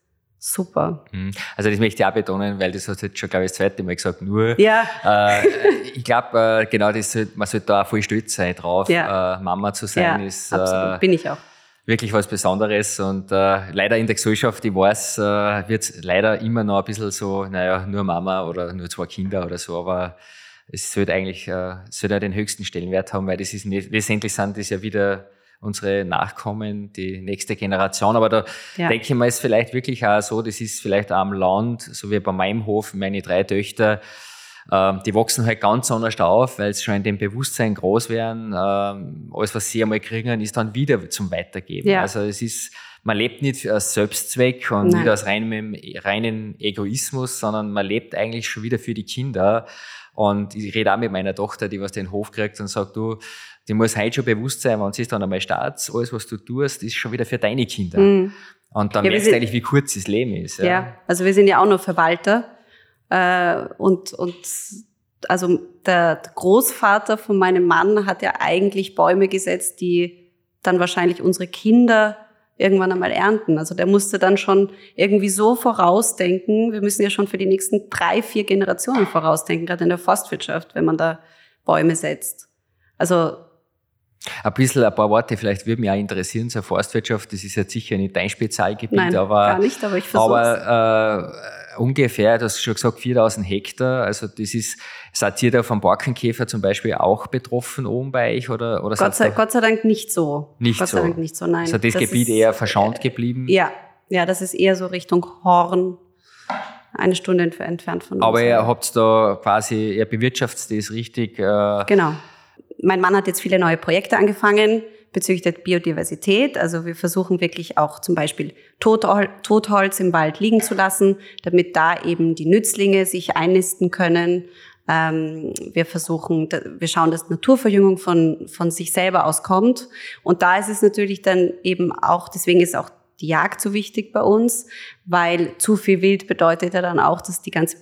super. Mhm. Also das möchte ich auch betonen, weil das hast du jetzt schon, glaube ich, das zweite Mal gesagt, nur. Ja. Äh, ich glaube, äh, genau, das sollte, man sollte da auch voll stolz sein drauf. Ja. Äh, Mama zu sein ja, ist. Absolut. Bin ich auch wirklich was Besonderes und äh, leider in der Gesellschaft, ich weiß, äh, wird leider immer noch ein bisschen so, naja, nur Mama oder nur zwei Kinder oder so, aber es sollte eigentlich äh, sollte den höchsten Stellenwert haben, weil das ist letztendlich sind das ja wieder unsere Nachkommen, die nächste Generation. Aber da ja. denke ich mal, ist vielleicht wirklich auch so, das ist vielleicht auch am Land, so wie bei meinem Hof, meine drei Töchter, ähm, die wachsen halt ganz anders auf, weil sie schon in dem Bewusstsein groß werden. Ähm, alles, was sie einmal kriegen, ist dann wieder zum Weitergeben. Ja. Also es ist, man lebt nicht als Selbstzweck und Nein. nicht aus reinem, reinen Egoismus, sondern man lebt eigentlich schon wieder für die Kinder. Und ich rede auch mit meiner Tochter, die was den Hof kriegt und sagt, du, die muss heute schon bewusst sein, wenn sie dann einmal startet, alles, was du tust, ist schon wieder für deine Kinder. Mhm. Und dann ja, merkst du eigentlich, wie kurz das Leben ist. Ja. ja, also wir sind ja auch nur Verwalter. Äh, und, und also der Großvater von meinem Mann hat ja eigentlich Bäume gesetzt, die dann wahrscheinlich unsere Kinder irgendwann einmal ernten. Also der musste dann schon irgendwie so vorausdenken. Wir müssen ja schon für die nächsten drei, vier Generationen vorausdenken, gerade in der Forstwirtschaft, wenn man da Bäume setzt. Also ein bisschen, ein paar Worte vielleicht würde mich auch interessieren zur Forstwirtschaft. Das ist jetzt sicher nicht dein Spezialgebiet, Nein, aber, gar nicht, aber ich versuche Aber äh, ungefähr, du hast schon gesagt, 4000 Hektar. Also das ist, seid ihr da vom Borkenkäfer zum Beispiel auch betroffen oben bei euch? Oder, oder Gott, sei, Gott sei Dank nicht so. Nicht Gott so. sei Dank nicht so, nein. Also das, das Gebiet ist, eher verschont geblieben? Ja, ja, das ist eher so Richtung Horn eine Stunde entfernt von uns. Aber ihr habt da quasi, ihr bewirtschaftet das richtig. Äh, genau mein Mann hat jetzt viele neue Projekte angefangen bezüglich der Biodiversität. Also wir versuchen wirklich auch zum Beispiel Totholz im Wald liegen zu lassen, damit da eben die Nützlinge sich einnisten können. Ähm, wir versuchen, wir schauen, dass Naturverjüngung von, von sich selber aus kommt. Und da ist es natürlich dann eben auch, deswegen ist auch die Jagd so wichtig bei uns, weil zu viel Wild bedeutet ja dann auch, dass die ganze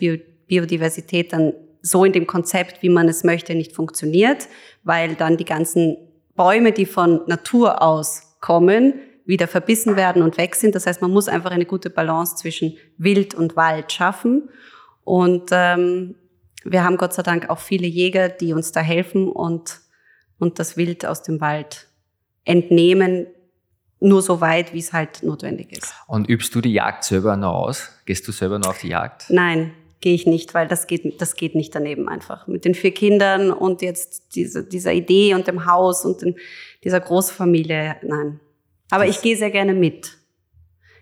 Biodiversität dann so in dem Konzept, wie man es möchte, nicht funktioniert, weil dann die ganzen Bäume, die von Natur aus kommen, wieder verbissen werden und weg sind. Das heißt, man muss einfach eine gute Balance zwischen Wild und Wald schaffen. Und ähm, wir haben Gott sei Dank auch viele Jäger, die uns da helfen und, und das Wild aus dem Wald entnehmen, nur so weit, wie es halt notwendig ist. Und übst du die Jagd selber noch aus? Gehst du selber noch auf die Jagd? Nein, gehe ich nicht, weil das geht, das geht nicht daneben einfach. Mit den vier Kindern und jetzt diese, dieser Idee und dem Haus und den, dieser Großfamilie, nein. Aber das ich gehe sehr gerne mit.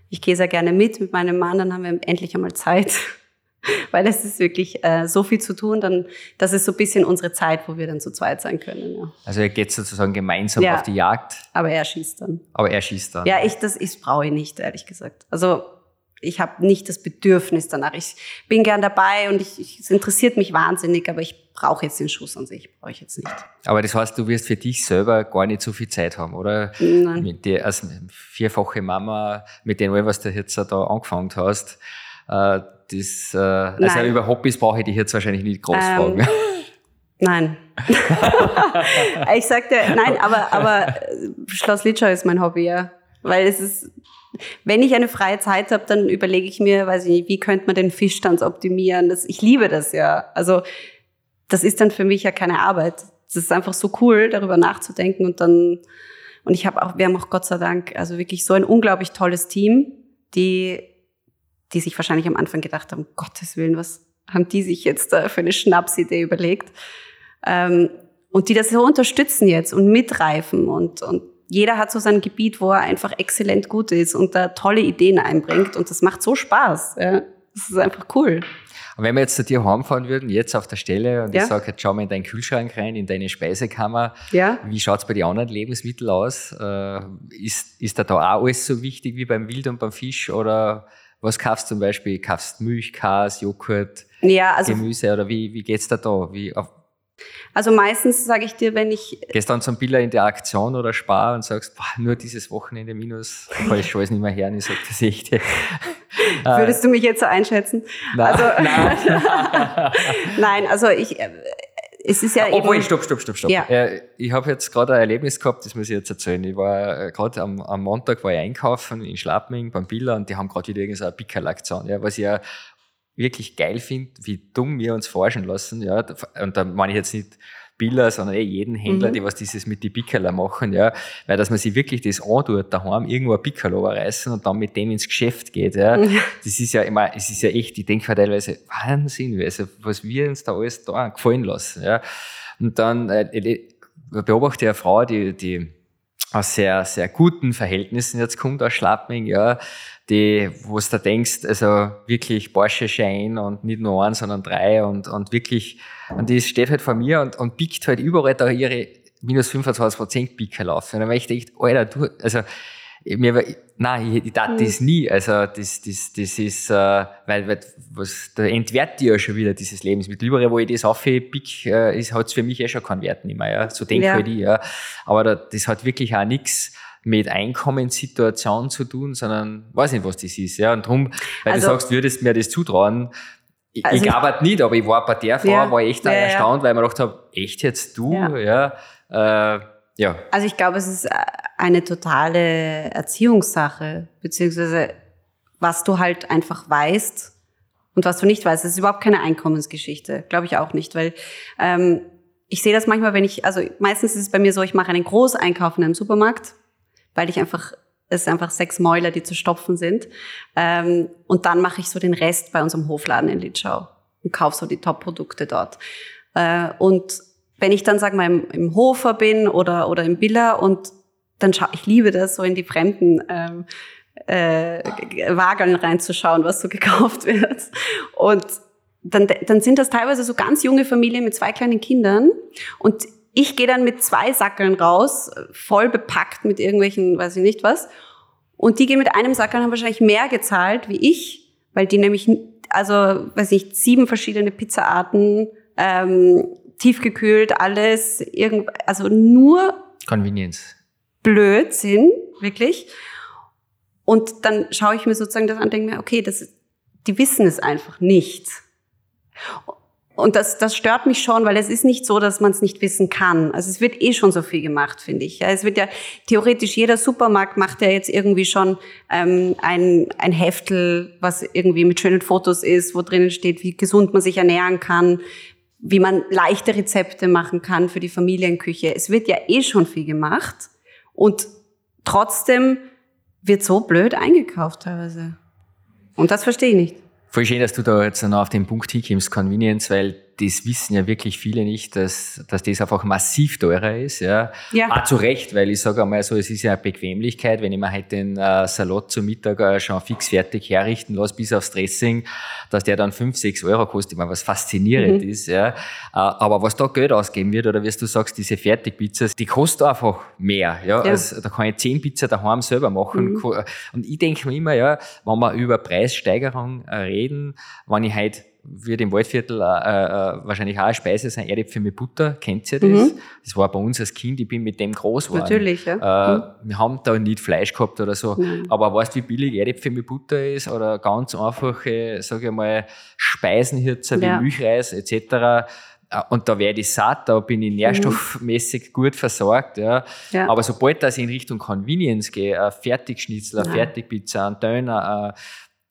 Ich gehe sehr gerne mit mit meinem Mann, dann haben wir endlich einmal Zeit. <laughs> weil es ist wirklich äh, so viel zu tun, dann das ist so ein bisschen unsere Zeit, wo wir dann zu zweit sein können. Ja. Also ihr geht sozusagen gemeinsam ja, auf die Jagd. Aber er schießt dann. Aber er schießt dann. Ja, ich das ich brauche ich nicht, ehrlich gesagt. Also ich habe nicht das Bedürfnis danach. Ich bin gern dabei und ich, ich, es interessiert mich wahnsinnig, aber ich brauche jetzt den Schuss an sich, brauche ich jetzt nicht. Aber das heißt, du wirst für dich selber gar nicht so viel Zeit haben, oder? Nein. Mit dir als vierfache Mama, mit dem, was du jetzt da angefangen hast, äh, das, äh, also Nein. über Hobbys brauche ich dich jetzt wahrscheinlich nicht groß ähm, fragen. <laughs> Nein. <laughs> ich sagte, nein, aber, aber Schloss Litschau ist mein Hobby, ja. Weil es ist, wenn ich eine freie Zeit habe, dann überlege ich mir, weiß ich nicht, wie könnte man den Fischstands optimieren? Das, ich liebe das ja. Also das ist dann für mich ja keine Arbeit. Es ist einfach so cool, darüber nachzudenken und dann und ich habe auch, wir haben auch Gott sei Dank also wirklich so ein unglaublich tolles Team, die die sich wahrscheinlich am Anfang gedacht haben, Gottes Willen, was haben die sich jetzt da für eine Schnapsidee überlegt? Ähm, und die das so unterstützen jetzt und mitreifen und, und jeder hat so sein Gebiet, wo er einfach exzellent gut ist und da tolle Ideen einbringt und das macht so Spaß. Ja. Das ist einfach cool. Und wenn wir jetzt zu dir heimfahren würden, jetzt auf der Stelle, und ja. ich sage, jetzt schau mal in deinen Kühlschrank rein, in deine Speisekammer, ja. wie schaut's bei den anderen Lebensmitteln aus? Äh, ist, ist da da auch alles so wichtig wie beim Wild und beim Fisch? Oder was kaufst du zum Beispiel? Kaufst Milch, Käse, Joghurt, ja, also, Gemüse? Oder wie, wie geht's da da? Wie, auf, also meistens sage ich dir, wenn ich. Gehst dann zum Biller in die Aktion oder Spar und sagst, boah, nur dieses Wochenende minus, <laughs> kann ich schon alles nicht mehr her, ich sag das echt. <laughs> Würdest du mich jetzt so einschätzen? Nein, also, <laughs> nein. nein, also ich, äh, es ist ja Obwohl, eben, stopp, stopp, stopp, stopp. Ja. Ich habe jetzt gerade ein Erlebnis gehabt, das muss ich jetzt erzählen. Ich war äh, gerade am, am Montag war ich einkaufen in Schlappming beim Biller und die haben gerade wieder irgendeine Pickerl-Aktion, ja, was ich ja wirklich geil finde, wie dumm wir uns forschen lassen. Ja, und da meine ich jetzt nicht Biller, sondern eh jeden Händler, mhm. die was dieses mit die Pickerler machen, ja, weil dass man sich wirklich das antut, daheim irgendwo ein Pickerl reißen und dann mit dem ins Geschäft geht, ja, mhm. das ist ja immer, es ist ja echt, ich denke teilweise Wahnsinn, also was wir uns da alles da gefallen lassen, ja, und dann äh, beobachte ich eine Frau, die, die aus sehr, sehr guten Verhältnissen jetzt kommt aus Schlappming, ja, die, wo du da denkst, also wirklich Porsche Schein und nicht nur ein, sondern drei und, und wirklich, und die steht halt vor mir und, und biegt halt überall da ihre minus 25 Prozent Pickel auf. Und dann möchte ich, Alter, du, also, mir, nein, ich, ich tat mhm. das nie. Also, das, das, das ist, äh, weil, weil, was, da entwertet die ja schon wieder dieses Lebensmittel. Überall, wo ich das aufpick, äh, ist, hat's für mich eh schon keinen Wert nicht mehr, ja. So denke ja. halt ich, ja. Aber da, das hat wirklich auch nichts mit Einkommenssituation zu tun, sondern weiß nicht, was das ist. Ja. Und darum, weil also, du sagst, würdest mir das zutrauen, ich, also, ich halt nicht, aber ich war bei der Frau, ja, war echt ja, erstaunt, weil ich mir gedacht habe, echt jetzt du? Ja. ja, äh, ja. Also ich glaube, es ist eine totale Erziehungssache, beziehungsweise was du halt einfach weißt und was du nicht weißt. Es ist überhaupt keine Einkommensgeschichte, glaube ich auch nicht, weil ähm, ich sehe das manchmal, wenn ich, also meistens ist es bei mir so, ich mache einen Großeinkauf in einem Supermarkt weil ich einfach es sind einfach sechs Mäuler, die zu stopfen sind. Ähm, und dann mache ich so den Rest bei unserem Hofladen in Litschau und kaufe so die Top-Produkte dort. Äh, und wenn ich dann, sag mal, im, im Hofer bin oder, oder im Biller und dann schaue ich liebe das, so in die fremden ähm, äh, Wageln reinzuschauen, was so <laughs> gekauft wird. Und dann, dann sind das teilweise so ganz junge Familien mit zwei kleinen Kindern. Und ich gehe dann mit zwei Sackeln raus, voll bepackt mit irgendwelchen, weiß ich nicht was. Und die gehen mit einem Sackel haben wahrscheinlich mehr gezahlt wie ich, weil die nämlich, also, weiß ich, sieben verschiedene Pizzaarten, ähm, tiefgekühlt, alles, irgend, also nur Convenience. Blödsinn, wirklich. Und dann schaue ich mir sozusagen das an und denke mir, okay, das, die wissen es einfach nicht. Und das, das stört mich schon, weil es ist nicht so, dass man es nicht wissen kann. Also es wird eh schon so viel gemacht, finde ich. Ja, es wird ja theoretisch jeder Supermarkt macht ja jetzt irgendwie schon ähm, ein, ein Heftel, was irgendwie mit schönen Fotos ist, wo drinnen steht, wie gesund man sich ernähren kann, wie man leichte Rezepte machen kann für die Familienküche. Es wird ja eh schon viel gemacht und trotzdem wird so blöd eingekauft teilweise. Und das verstehe ich nicht. Voll schön, dass du da jetzt noch auf den Punkt hinkommst, Convenience, weil das wissen ja wirklich viele nicht, dass, dass das einfach massiv teurer ist. Ja. ja. Auch zu Recht, weil ich sage einmal so, es ist ja eine Bequemlichkeit, wenn ich mir halt den äh, Salat zum Mittag äh, schon fix fertig herrichten lasse, bis aufs Dressing, dass der dann fünf, sechs Euro kostet, ich meine, was faszinierend mhm. ist. Ja. Äh, aber was da Geld ausgeben wird, oder wie du sagst, diese Fertigpizzas, die kosten einfach mehr. Ja. ja. Also, da kann ich zehn Pizza daheim selber machen. Mhm. Und ich denke mir immer, ja, wenn wir über Preissteigerung äh, reden, wenn ich halt wird im Waldviertel äh, äh, wahrscheinlich auch eine Speise sein, Erdäpfel mit Butter. Kennt ihr das? Mhm. Das war bei uns als Kind, ich bin mit dem groß geworden. Natürlich, ja. Äh, mhm. Wir haben da nicht Fleisch gehabt oder so. Mhm. Aber weißt du, wie billig Erdäpfel mit Butter ist? Oder ganz einfache, sage ich mal, Speisen hier, wie ja. Milchreis etc., äh, und da werde ich satt, da bin ich nährstoffmäßig gut versorgt. Ja. ja. Aber sobald ich in Richtung Convenience gehe, ein Fertigschnitzel, eine Fertigpizza, ein Döner, äh,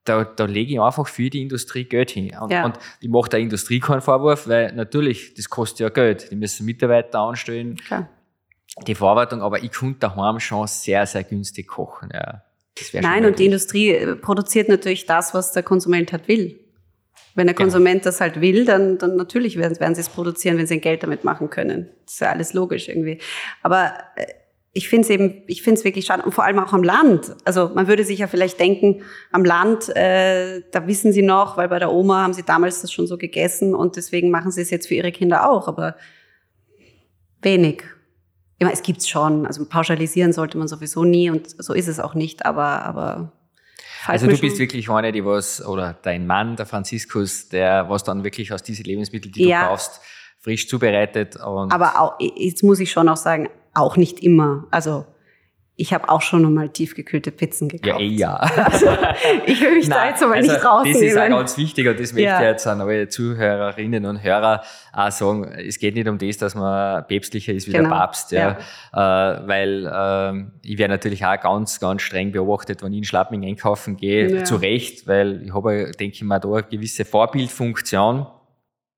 da, da lege ich einfach für die Industrie Geld hin. Und, ja. und ich mache der Industrie keinen Vorwurf, weil natürlich, das kostet ja Geld. Die müssen Mitarbeiter anstellen, Klar. die Verarbeitung, aber ich könnte daheim schon sehr, sehr günstig kochen. Ja. Nein, und die Industrie äh, produziert natürlich das, was der Konsument halt will. Wenn der genau. Konsument genau. das halt will, dann, dann natürlich werden, werden sie es produzieren, wenn sie ein Geld damit machen können. Das ist ja alles logisch irgendwie. Aber äh, ich finde es eben, ich finde es wirklich schade und vor allem auch am Land. Also man würde sich ja vielleicht denken, am Land, äh, da wissen sie noch, weil bei der Oma haben sie damals das schon so gegessen und deswegen machen sie es jetzt für ihre Kinder auch. Aber wenig. Ich meine, es gibt's schon. Also pauschalisieren sollte man sowieso nie und so ist es auch nicht. Aber aber also du bist wirklich eine, die was, oder dein Mann, der Franziskus, der was dann wirklich aus diesen Lebensmitteln, die ja. du kaufst, frisch zubereitet. Und Aber auch, jetzt muss ich schon auch sagen, auch nicht immer. Also ich habe auch schon einmal tiefgekühlte Pizzen gekauft. Ja, eh ja. <laughs> Also, ich will mich <laughs> Nein, da jetzt aber also nicht rausnehmen. Das ist auch ganz wichtig und das möchte ja. ich jetzt an alle Zuhörerinnen und Hörer auch sagen. Es geht nicht um das, dass man päpstlicher ist wie genau. der Papst, ja. ja. Äh, weil äh, ich werde natürlich auch ganz, ganz streng beobachtet, wenn ich in Schlappming einkaufen gehe. Ja. Zu Recht, weil ich habe, denke ich mal, da eine gewisse Vorbildfunktion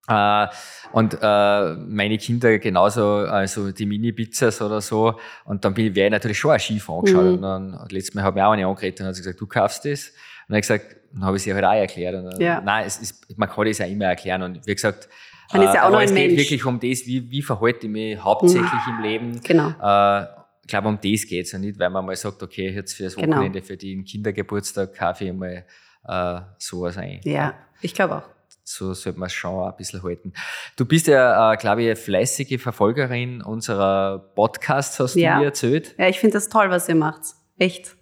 und äh, meine Kinder genauso, also die Mini-Pizzas oder so. Und dann bin ich, wäre ich natürlich schon Schief angeschaut. Mhm. Und dann, letztes Mal habe ich auch eine angeredet und hat sie gesagt, du kaufst das. Und dann habe ich gesagt, dann habe ich sie halt auch erklärt. Und dann, ja. Nein, es ist, man kann das ja immer erklären. Und wie gesagt, man ist ja auch äh, noch ein es geht wirklich um das, wie, wie verhalte ich mich hauptsächlich mhm. im Leben. Genau. Äh, ich glaube, um das geht es ja nicht, weil man mal sagt, okay, jetzt für das genau. Wochenende, genau. für den Kindergeburtstag kaufe ich mal äh, sowas ein. Ja, ich glaube auch so sollte man es schon ein bisschen halten. Du bist ja, äh, glaube ich, eine fleißige Verfolgerin unserer Podcasts, hast ja. du mir erzählt. Ja, ich finde das toll, was ihr macht. Echt.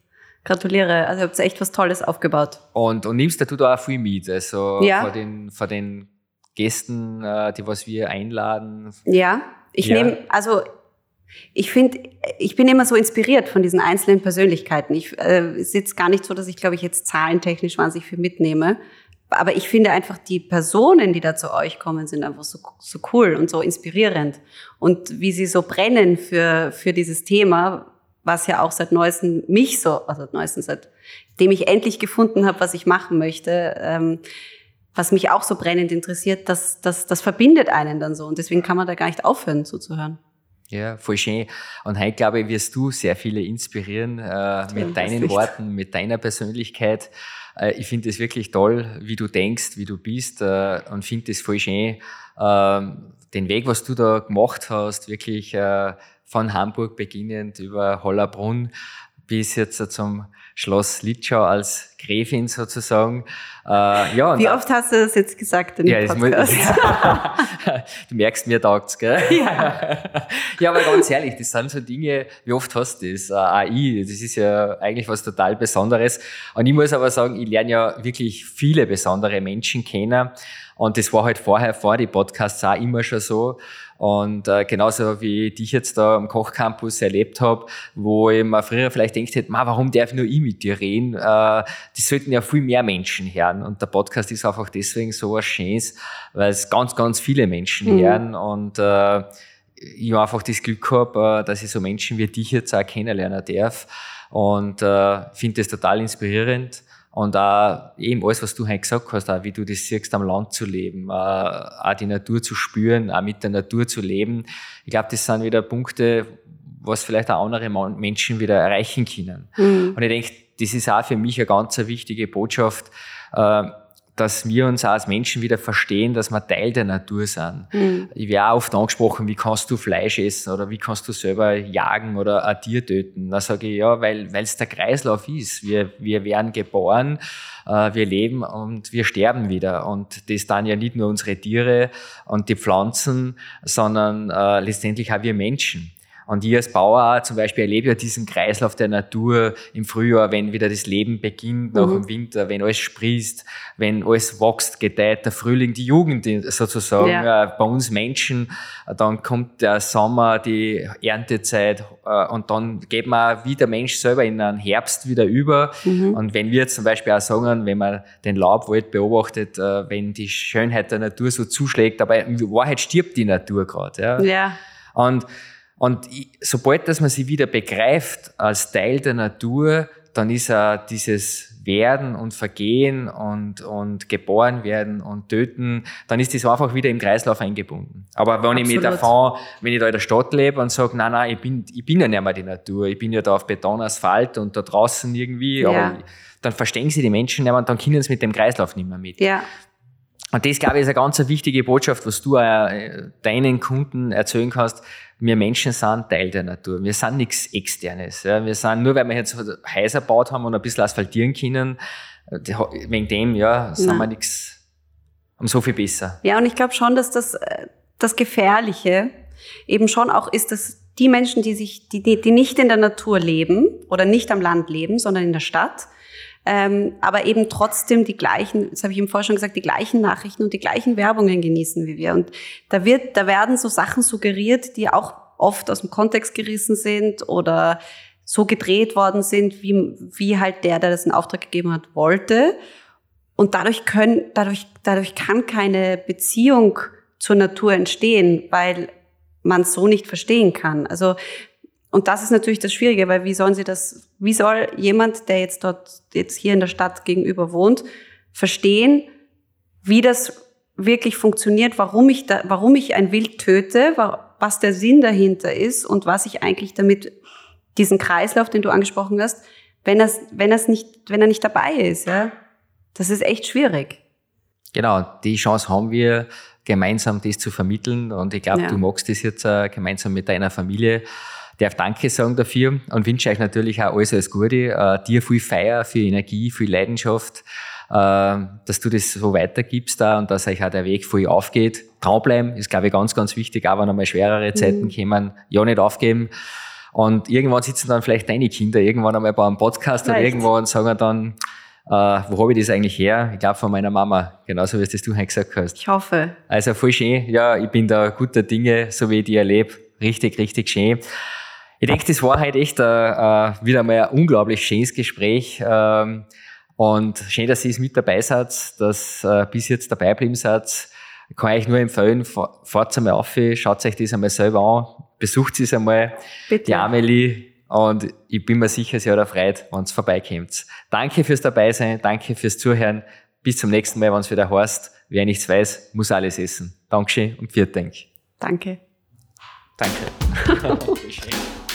Gratuliere. Also ihr habt echt was Tolles aufgebaut. Und, und nimmst du da auch viel mit? Also ja. von, den, von den Gästen, äh, die was wir einladen? Ja, ich ja. nehme, also ich finde, ich bin immer so inspiriert von diesen einzelnen Persönlichkeiten. Ich äh, sitze gar nicht so, dass ich, glaube ich, jetzt zahlentechnisch wahnsinnig viel mitnehme, aber ich finde einfach die Personen, die da zu euch kommen, sind einfach so, so cool und so inspirierend. Und wie sie so brennen für, für dieses Thema, was ja auch seit neuestem mich so, also seit neuestem, seitdem ich endlich gefunden habe, was ich machen möchte, ähm, was mich auch so brennend interessiert, das, das, das verbindet einen dann so. Und deswegen kann man da gar nicht aufhören zuzuhören. Ja, voll schön. Und heute, glaube ich, wirst du sehr viele inspirieren äh, mit deinen Worten, mit deiner Persönlichkeit. Äh, ich finde es wirklich toll, wie du denkst, wie du bist äh, und finde es voll schön, ähm, den Weg, was du da gemacht hast, wirklich äh, von Hamburg beginnend über Hollerbrunn bis jetzt zum Schloss Litschau als Gräfin sozusagen. Äh, ja, Wie oft hast du das jetzt gesagt in ja, dem Podcast? <laughs> du merkst, mir taugt's, gell? <laughs> Ja. <laughs> ja, aber ganz ehrlich, das sind so Dinge, wie oft hast du das? Äh, AI, das ist ja eigentlich was total Besonderes. Und ich muss aber sagen, ich lerne ja wirklich viele besondere Menschen kennen. Und das war halt vorher, vor die Podcasts auch immer schon so. Und äh, genauso wie ich dich jetzt da am Kochcampus erlebt habe, wo ich mir früher vielleicht denkt hätte, warum darf nur ich mit dir reden? Äh, das sollten ja viel mehr Menschen hören. Und der Podcast ist einfach deswegen so was Schönes, weil es ganz, ganz viele Menschen mhm. hören. Und äh, ich habe einfach das Glück gehabt, äh, dass ich so Menschen wie dich jetzt auch kennenlernen darf. Und äh, finde das total inspirierend. Und auch eben alles, was du heute gesagt hast, auch wie du das siehst, am Land zu leben, auch die Natur zu spüren, auch mit der Natur zu leben. Ich glaube, das sind wieder Punkte, was vielleicht auch andere Menschen wieder erreichen können. Mhm. Und ich denke, das ist auch für mich eine ganz wichtige Botschaft, äh, dass wir uns auch als Menschen wieder verstehen, dass wir Teil der Natur sind. Mhm. Ich werde auch oft angesprochen, wie kannst du Fleisch essen oder wie kannst du selber jagen oder ein Tier töten. Da sage ich, ja, weil es der Kreislauf ist. Wir, wir werden geboren, äh, wir leben und wir sterben wieder. Und das dann ja nicht nur unsere Tiere und die Pflanzen, sondern äh, letztendlich auch wir Menschen. Und ich als Bauer zum Beispiel erlebe ja diesen Kreislauf der Natur im Frühjahr, wenn wieder das Leben beginnt mhm. dem Winter, wenn alles sprießt, wenn alles wächst, gedeiht, der Frühling, die Jugend sozusagen, ja. äh, bei uns Menschen, dann kommt der Sommer, die Erntezeit äh, und dann geht man wie der Mensch selber in den Herbst wieder über. Mhm. Und wenn wir zum Beispiel auch sagen, wenn man den Laubwald beobachtet, äh, wenn die Schönheit der Natur so zuschlägt, aber in Wahrheit stirbt die Natur gerade. Ja. ja. Und und sobald, dass man sie wieder begreift als Teil der Natur, dann ist auch dieses Werden und Vergehen und, und geboren werden und töten, dann ist das einfach wieder im Kreislauf eingebunden. Aber wenn Absolut. ich mich davon, wenn ich da in der Stadt lebe und sage, nein, nein, ich bin, ich bin ja nicht mehr die Natur, ich bin ja da auf Beton, Asphalt und da draußen irgendwie, ja. aber dann verstehen sie die Menschen nicht mehr und dann können sie mit dem Kreislauf nicht mehr mit. Ja. Und das, glaube ich, ist eine ganz wichtige Botschaft, was du äh, deinen Kunden erzählen kannst wir Menschen sind Teil der Natur. Wir sind nichts Externes. Wir sind, nur weil wir jetzt Häuser gebaut haben und ein bisschen asphaltieren können, wegen dem, ja, sind Nein. wir nichts um so viel besser. Ja, und ich glaube schon, dass das, äh, das Gefährliche eben schon auch ist, dass die Menschen, die sich, die, die nicht in der Natur leben oder nicht am Land leben, sondern in der Stadt, ähm, aber eben trotzdem die gleichen, das habe ich im Vorher schon gesagt, die gleichen Nachrichten und die gleichen Werbungen genießen wie wir. Und da wird, da werden so Sachen suggeriert, die auch oft aus dem Kontext gerissen sind oder so gedreht worden sind, wie, wie halt der, der das in Auftrag gegeben hat, wollte. Und dadurch können, dadurch, dadurch kann keine Beziehung zur Natur entstehen, weil man es so nicht verstehen kann. Also und das ist natürlich das Schwierige, weil wie sollen sie das, wie soll jemand, der jetzt dort, jetzt hier in der Stadt gegenüber wohnt, verstehen, wie das wirklich funktioniert, warum ich da, warum ich ein Wild töte, was der Sinn dahinter ist und was ich eigentlich damit, diesen Kreislauf, den du angesprochen hast, wenn er, wenn er nicht, wenn er nicht dabei ist, ja. Das ist echt schwierig. Genau, die Chance haben wir, gemeinsam das zu vermitteln und ich glaube, ja. du magst das jetzt äh, gemeinsam mit deiner Familie darf Danke sagen dafür und wünsche euch natürlich auch alles alles Gute, äh, dir viel Feier, viel Energie, viel Leidenschaft, äh, dass du das so weitergibst da und dass euch auch der Weg voll aufgeht. Dranbleiben ist, glaube ich, ganz, ganz wichtig, auch wenn einmal schwerere Zeiten mhm. kommen, ja nicht aufgeben. Und irgendwann sitzen dann vielleicht deine Kinder irgendwann einmal bei einem Podcast vielleicht. und irgendwann sagen dann, äh, wo habe ich das eigentlich her? Ich glaube von meiner Mama, genauso wie es das du heute gesagt hast. Ich hoffe. Also voll schön. Ja, ich bin da guter Dinge, so wie ich die erlebe. Richtig, richtig schön. Ich denke, das war heute echt äh, äh, wieder mal ein unglaublich schönes Gespräch. Ähm, und schön, dass ihr es mit dabei seid, dass äh, bis jetzt dabei bleiben seid. Ich kann euch nur empfehlen, fahrt einmal auf, schaut euch das einmal selber an, besucht es einmal, Bitte. die Amelie. Und ich bin mir sicher, sie hat erfreut, wenn es vorbeikommt. Danke fürs Dabeisein, danke fürs Zuhören. Bis zum nächsten Mal, wenn es wieder heißt, wer nichts weiß, muss alles essen. Dankeschön und vielen Dank. Danke. Danke. <laughs>